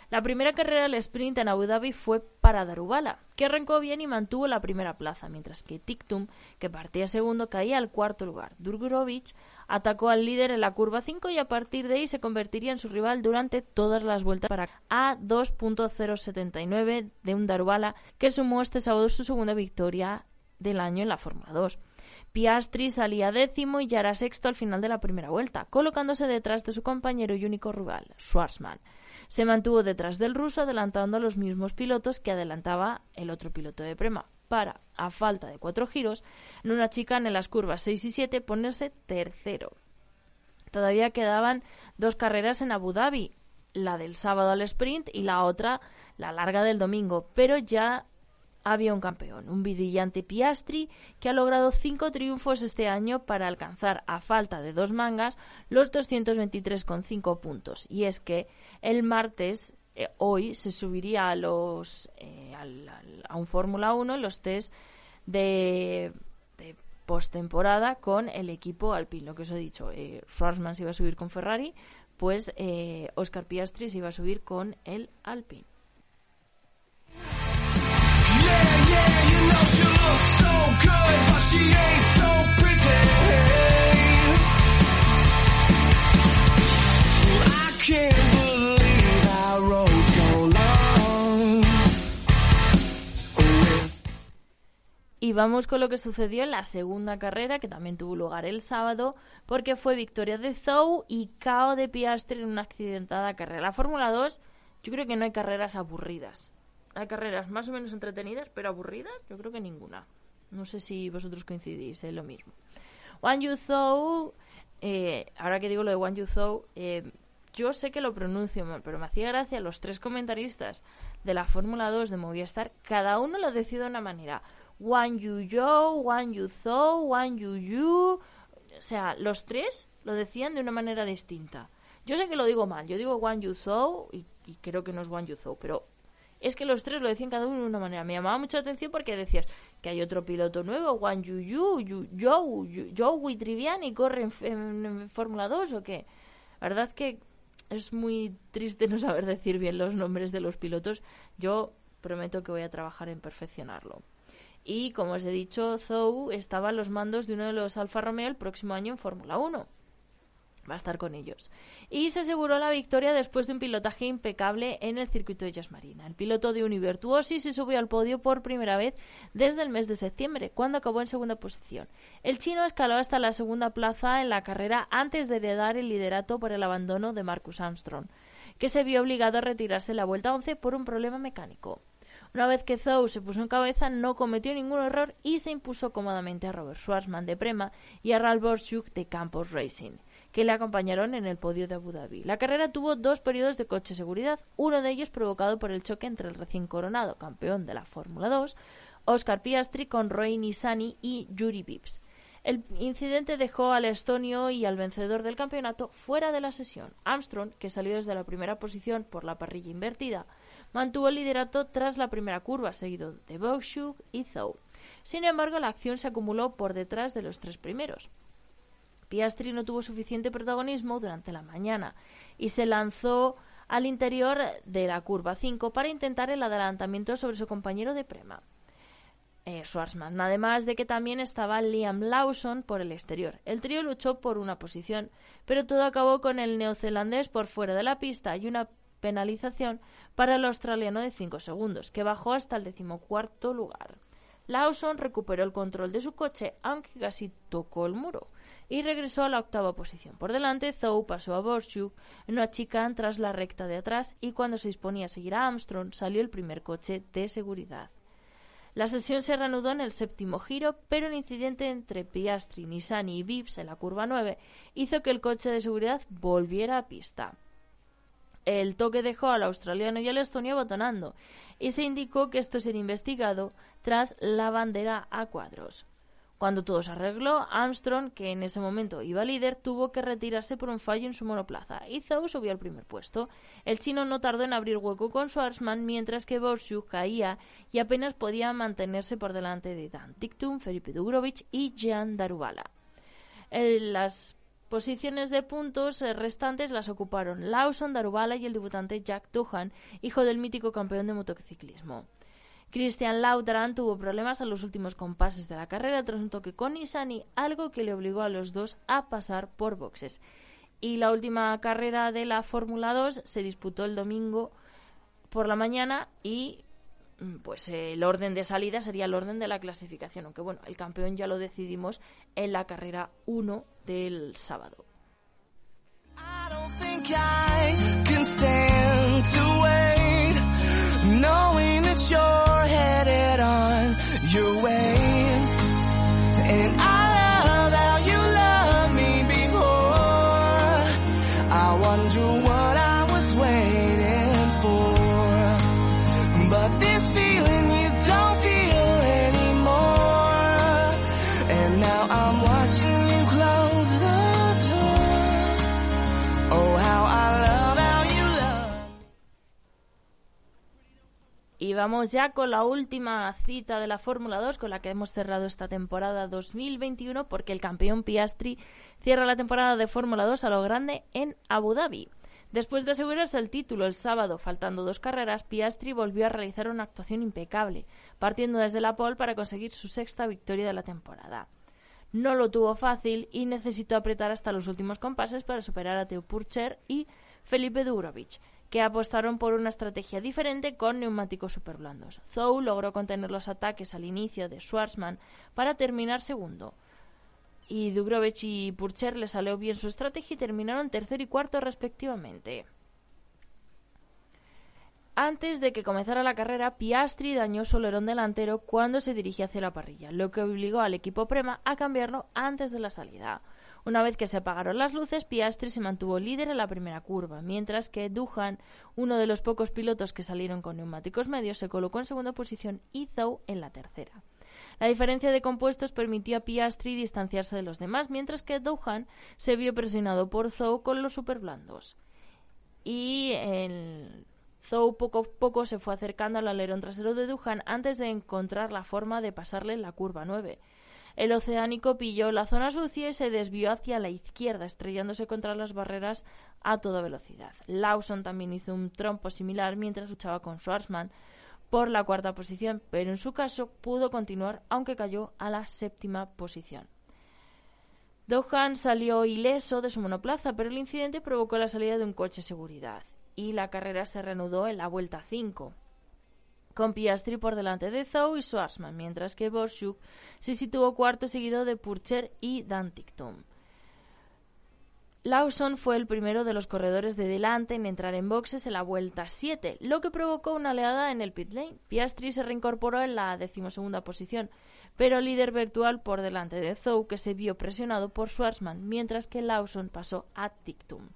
La primera carrera del sprint en Abu Dhabi fue para Darubala, que arrancó bien y mantuvo la primera plaza, mientras que Tiktum, que partía segundo, caía al cuarto lugar. Durgurovic atacó al líder en la curva 5 y a partir de ahí se convertiría en su rival durante todas las vueltas para a 2.079 de un Darubala, que sumó este sábado su segunda victoria del año en la Fórmula 2. Piastri salía décimo y ya era sexto al final de la primera vuelta, colocándose detrás de su compañero y único rival, Schwarzman. Se mantuvo detrás del ruso, adelantando a los mismos pilotos que adelantaba el otro piloto de Prema, para, a falta de cuatro giros, en una chica en las curvas 6 y 7 ponerse tercero. Todavía quedaban dos carreras en Abu Dhabi, la del sábado al sprint y la otra, la larga del domingo, pero ya había un campeón, un brillante Piastri que ha logrado cinco triunfos este año para alcanzar, a falta de dos mangas, los 223,5 puntos. Y es que el martes, eh, hoy, se subiría a, los, eh, a un Fórmula 1 los test de, de postemporada con el equipo Alpine. Lo que os he dicho, eh, Schwarzman se iba a subir con Ferrari, pues eh, Oscar Piastri se iba a subir con el Alpine. Y vamos con lo que sucedió en la segunda carrera, que también tuvo lugar el sábado, porque fue victoria de Zhou y cao de Piastri en una accidentada carrera. La Fórmula 2, yo creo que no hay carreras aburridas. Hay carreras más o menos entretenidas, pero aburridas, yo creo que ninguna. No sé si vosotros coincidís en lo mismo. Wang Yu Zhou, eh, ahora que digo lo de Wang Yu Zhou, eh, yo sé que lo pronuncio mal, pero me hacía gracia los tres comentaristas de la Fórmula 2 de Movistar, cada uno lo decía de una manera. Wang Yu Yo, Wang Yu Zhou, Wang Yu Yu. O sea, los tres lo decían de una manera distinta. Yo sé que lo digo mal, yo digo Wang Yu Zhou y, y creo que no es Wang Yu Zhou, pero es que los tres lo decían cada uno de una manera. Me llamaba mucho la atención porque decías que hay otro piloto nuevo, Wang Yu Yu, Yu Joe, Joe Triviani, corre en, en Fórmula 2 o qué. La verdad que es muy triste no saber decir bien los nombres de los pilotos. Yo prometo que voy a trabajar en perfeccionarlo. Y como os he dicho, Zhou estaba a los mandos de uno de los Alfa Romeo el próximo año en Fórmula 1. Va a estar con ellos. Y se aseguró la victoria después de un pilotaje impecable en el circuito de Jazz Marina. El piloto de Univirtuosi se subió al podio por primera vez desde el mes de septiembre, cuando acabó en segunda posición. El chino escaló hasta la segunda plaza en la carrera antes de heredar el liderato por el abandono de Marcus Armstrong, que se vio obligado a retirarse en la vuelta 11 por un problema mecánico. Una vez que Zhou se puso en cabeza, no cometió ningún error y se impuso cómodamente a Robert Schwarzman de Prema y a Ralph Borchuk de Campos Racing, que le acompañaron en el podio de Abu Dhabi. La carrera tuvo dos periodos de coche seguridad, uno de ellos provocado por el choque entre el recién coronado campeón de la Fórmula 2, Oscar Piastri, con Roy Nissany y Yuri Vips. El incidente dejó al estonio y al vencedor del campeonato fuera de la sesión. Armstrong, que salió desde la primera posición por la parrilla invertida, mantuvo el liderato tras la primera curva, seguido de Boschuk y Zhou. Sin embargo, la acción se acumuló por detrás de los tres primeros. Piastri no tuvo suficiente protagonismo durante la mañana y se lanzó al interior de la curva 5 para intentar el adelantamiento sobre su compañero de Prema. Eh, además de que también estaba Liam Lawson por el exterior. El trío luchó por una posición, pero todo acabó con el neozelandés por fuera de la pista y una penalización para el australiano de 5 segundos, que bajó hasta el decimocuarto lugar. Lawson recuperó el control de su coche, aunque casi tocó el muro, y regresó a la octava posición. Por delante, Zhou pasó a Borchuk en una chicane tras la recta de atrás y cuando se disponía a seguir a Armstrong salió el primer coche de seguridad. La sesión se reanudó en el séptimo giro, pero el incidente entre Piastri, Nissani y Vips en la curva 9 hizo que el coche de seguridad volviera a pista. El toque dejó al australiano y al estonio botonando y se indicó que esto sería investigado tras la bandera a cuadros. Cuando todo se arregló, Armstrong, que en ese momento iba líder, tuvo que retirarse por un fallo en su monoplaza y Zhou subió al primer puesto. El chino no tardó en abrir hueco con Schwarzman, mientras que Borsuk caía y apenas podía mantenerse por delante de Dan Tictum, Felipe Dugrovich y Jan Darubala. las posiciones de puntos eh, restantes las ocuparon Lawson, Darubala y el debutante Jack Duhan, hijo del mítico campeón de motociclismo. Christian Lautran tuvo problemas en los últimos compases de la carrera tras un toque con Isani, algo que le obligó a los dos a pasar por boxes. Y la última carrera de la Fórmula 2 se disputó el domingo por la mañana y mm, pues el orden de salida sería el orden de la clasificación, aunque bueno, el campeón ya lo decidimos en la carrera 1 del sábado. Knowing that you're headed on your way. Vamos ya con la última cita de la Fórmula 2 con la que hemos cerrado esta temporada 2021 porque el campeón Piastri cierra la temporada de Fórmula 2 a lo grande en Abu Dhabi. Después de asegurarse el título el sábado, faltando dos carreras, Piastri volvió a realizar una actuación impecable, partiendo desde la pole para conseguir su sexta victoria de la temporada. No lo tuvo fácil y necesitó apretar hasta los últimos compases para superar a Teo Purcher y Felipe Durovich, que apostaron por una estrategia diferente con neumáticos superblandos. Zhou logró contener los ataques al inicio de Schwarzman para terminar segundo. Y Dugrovich y Purcher le salió bien su estrategia y terminaron tercero y cuarto respectivamente. Antes de que comenzara la carrera, Piastri dañó su alerón delantero cuando se dirigía hacia la parrilla, lo que obligó al equipo Prema a cambiarlo antes de la salida. Una vez que se apagaron las luces, Piastri se mantuvo líder en la primera curva, mientras que Duhan, uno de los pocos pilotos que salieron con neumáticos medios, se colocó en segunda posición y Zhou en la tercera. La diferencia de compuestos permitió a Piastri distanciarse de los demás, mientras que Duhan se vio presionado por Zhou con los superblandos. Y el Zhou poco a poco se fue acercando al alerón trasero de Duhan antes de encontrar la forma de pasarle la curva 9. El oceánico pilló la zona sucia y se desvió hacia la izquierda, estrellándose contra las barreras a toda velocidad. Lawson también hizo un trompo similar mientras luchaba con Schwarzman por la cuarta posición, pero en su caso pudo continuar aunque cayó a la séptima posición. Dohan salió ileso de su monoplaza, pero el incidente provocó la salida de un coche de seguridad y la carrera se reanudó en la vuelta 5 con Piastri por delante de Zhou y Schwarzman, mientras que Borchuk se situó cuarto seguido de Purcher y Dantictum. Lawson fue el primero de los corredores de delante en entrar en boxes en la vuelta 7, lo que provocó una oleada en el pit lane. Piastri se reincorporó en la decimosegunda posición, pero líder virtual por delante de Zhou, que se vio presionado por Schwarzman, mientras que Lawson pasó a Tictum.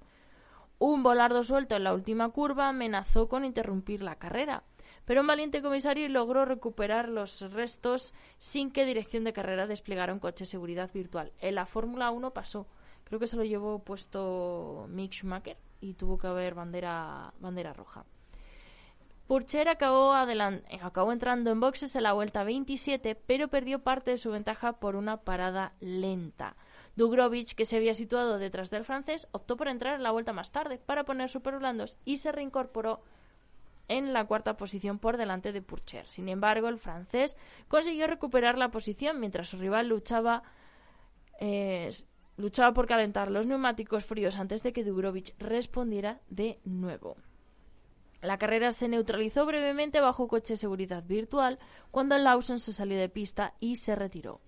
Un volardo suelto en la última curva amenazó con interrumpir la carrera pero un valiente comisario logró recuperar los restos sin que Dirección de Carrera desplegara un coche de seguridad virtual. En la Fórmula 1 pasó. Creo que se lo llevó puesto Mick Schumacher y tuvo que haber bandera, bandera roja. Purcher acabó, acabó entrando en boxes en la vuelta 27, pero perdió parte de su ventaja por una parada lenta. Dugrovich, que se había situado detrás del francés, optó por entrar en la vuelta más tarde para poner super blandos y se reincorporó en la cuarta posición por delante de Purcher. Sin embargo, el francés consiguió recuperar la posición mientras su rival luchaba, eh, luchaba por calentar los neumáticos fríos antes de que Dubrovich respondiera de nuevo. La carrera se neutralizó brevemente bajo coche de seguridad virtual cuando Lawson se salió de pista y se retiró.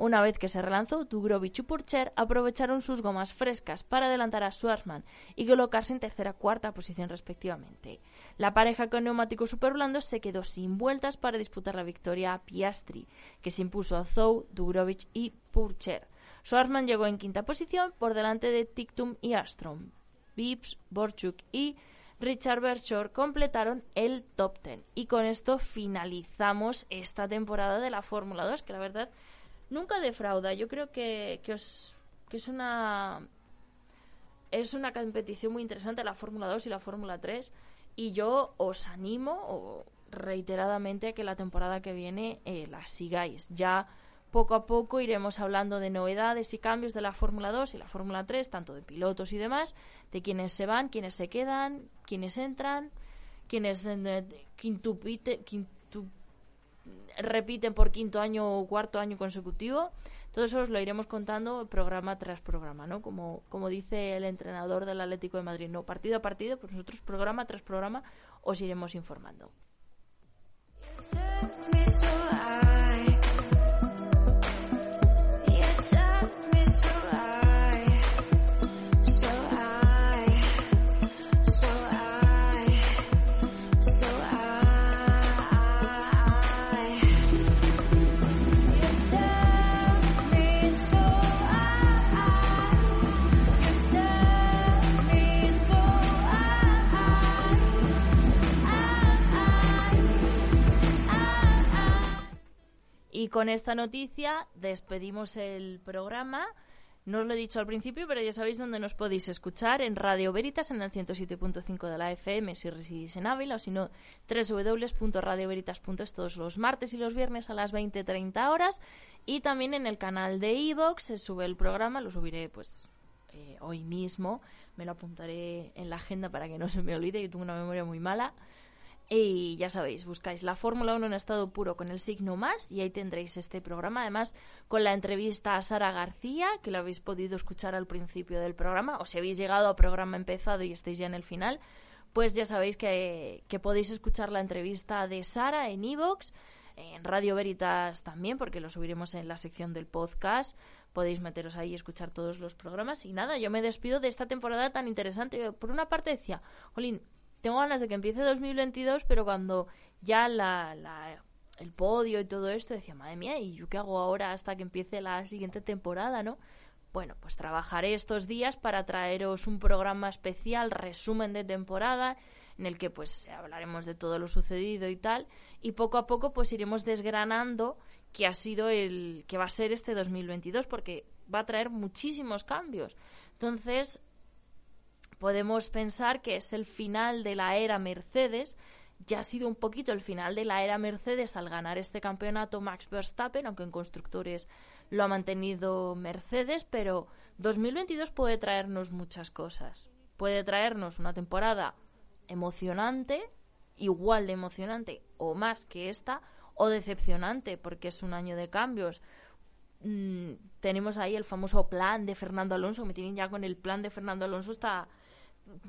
Una vez que se relanzó, Dubrovich y Purcher aprovecharon sus gomas frescas para adelantar a Schwarzman y colocarse en tercera cuarta posición respectivamente. La pareja con neumáticos superblandos se quedó sin vueltas para disputar la victoria a Piastri, que se impuso a Zou, Dubrovich y Purcher. Schwarzman llegó en quinta posición por delante de Tictum y Astrom. Vips, Borchuk y Richard Bershore completaron el top ten. Y con esto finalizamos esta temporada de la Fórmula 2, que la verdad nunca defrauda. Yo creo que, que, que es una es una competición muy interesante la Fórmula 2 y la Fórmula 3 y yo os animo reiteradamente a que la temporada que viene eh, la sigáis. Ya poco a poco iremos hablando de novedades y cambios de la Fórmula 2 y la Fórmula 3, tanto de pilotos y demás, de quienes se van, quienes se quedan, quienes entran, quienes eh, repiten por quinto año o cuarto año consecutivo. Todo eso os lo iremos contando programa tras programa, ¿no? Como, como dice el entrenador del Atlético de Madrid, no partido a partido, pues nosotros programa tras programa os iremos informando. Y con esta noticia despedimos el programa. No os lo he dicho al principio, pero ya sabéis dónde nos podéis escuchar en Radio Veritas en el 107.5 de la FM si residís en Ávila o si no www.radioveritas.es todos los martes y los viernes a las 20-30 horas y también en el canal de Evox se sube el programa, lo subiré pues eh, hoy mismo, me lo apuntaré en la agenda para que no se me olvide, yo tengo una memoria muy mala. Y ya sabéis, buscáis la Fórmula 1 en estado puro con el signo más y ahí tendréis este programa. Además, con la entrevista a Sara García, que lo habéis podido escuchar al principio del programa, o si habéis llegado a programa empezado y estáis ya en el final, pues ya sabéis que, podéis escuchar la entrevista de Sara en Evox, en Radio Veritas también, porque lo subiremos en la sección del podcast. Podéis meteros ahí y escuchar todos los programas. Y nada, yo me despido de esta temporada tan interesante. Por una parte decía, Jolín, tengo ganas de que empiece 2022, pero cuando ya la, el podio y todo esto, decía, madre mía, ¿y yo qué hago ahora hasta que empiece la siguiente temporada, no? Bueno, pues trabajaré estos días para traeros un programa especial, resumen de temporada, en el que pues hablaremos de todo lo sucedido y tal, y poco a poco pues iremos desgranando qué ha sido el que va a ser este 2022 porque va a traer muchísimos cambios. Entonces, podemos pensar que es el final de la era Mercedes. Ya ha sido un poquito el final de la era Mercedes al ganar este campeonato Max Verstappen, aunque en constructores lo ha mantenido Mercedes, pero 2022 puede traernos muchas cosas. Puede traernos una temporada emocionante, igual de emocionante o más que esta, o decepcionante, porque es un año de cambios. Mm, tenemos ahí el famoso plan de Fernando Alonso, me tienen ya con el plan de Fernando Alonso está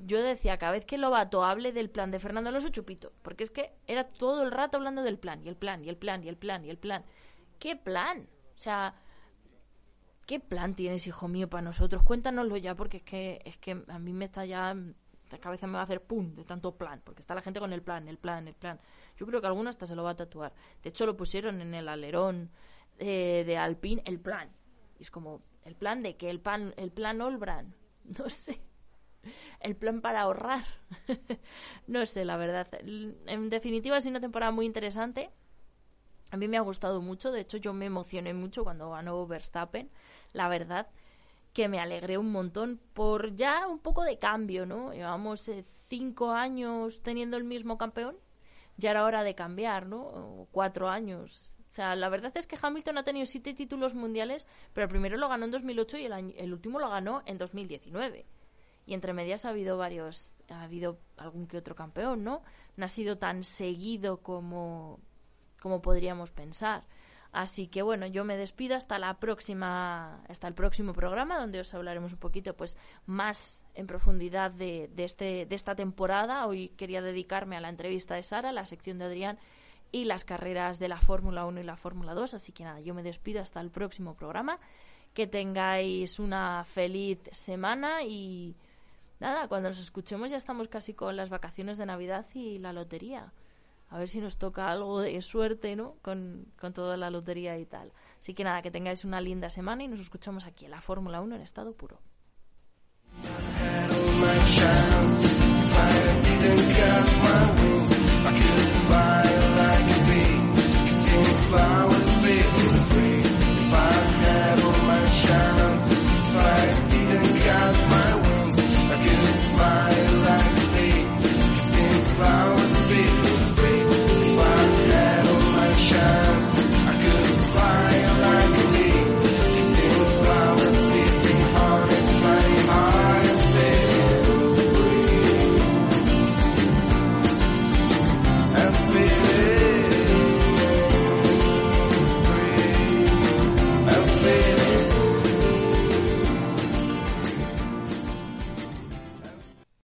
yo decía, cada vez que Lobato hable del plan de Fernando Alonso, chupito, porque es que era todo el rato hablando del plan, y el plan, y el plan, y el plan, y el plan. ¿Qué plan? O sea, ¿qué plan tienes, hijo mío, para nosotros? Cuéntanoslo ya, porque es que, es que a mí me está ya, la cabeza me va a hacer pum de tanto plan, porque está la gente con el plan, el plan, el plan. Yo creo que alguno hasta se lo va a tatuar. De hecho, lo pusieron en el alerón eh, de Alpine, el plan. Y es como, ¿el plan de que ¿El, pan, el plan Olbran? <laughs> No sé el plan para ahorrar. <laughs> no sé, la verdad. En definitiva, es una temporada muy interesante. A mí me ha gustado mucho. De hecho, yo me emocioné mucho cuando ganó Verstappen. La verdad que me alegré un montón por ya un poco de cambio, ¿no? Llevamos eh, cinco años teniendo el mismo campeón. Ya era hora de cambiar, ¿no? cuatro años. O sea, la verdad es que Hamilton ha tenido siete títulos mundiales, pero el primero lo ganó en 2008 y el, el último lo ganó en 2019 y entre medias ha habido varios, ha habido algún que otro campeón, ¿no? No ha sido tan seguido como, como podríamos pensar. Así que bueno, yo me despido hasta la próxima, hasta el próximo programa donde os hablaremos un poquito pues más en profundidad de, de, este, de esta temporada. Hoy quería dedicarme a la entrevista de Sara, la sección de Adrián y las carreras de la Fórmula 1 y la Fórmula 2. Así que nada, yo me despido hasta el próximo programa. Que tengáis una feliz semana y nada, cuando nos escuchemos ya estamos casi con las vacaciones de Navidad y la lotería. A ver si nos toca algo de suerte, ¿no? Con, con toda la lotería y tal. Así que nada, que tengáis una linda semana y nos escuchamos aquí en la Fórmula 1 en estado puro.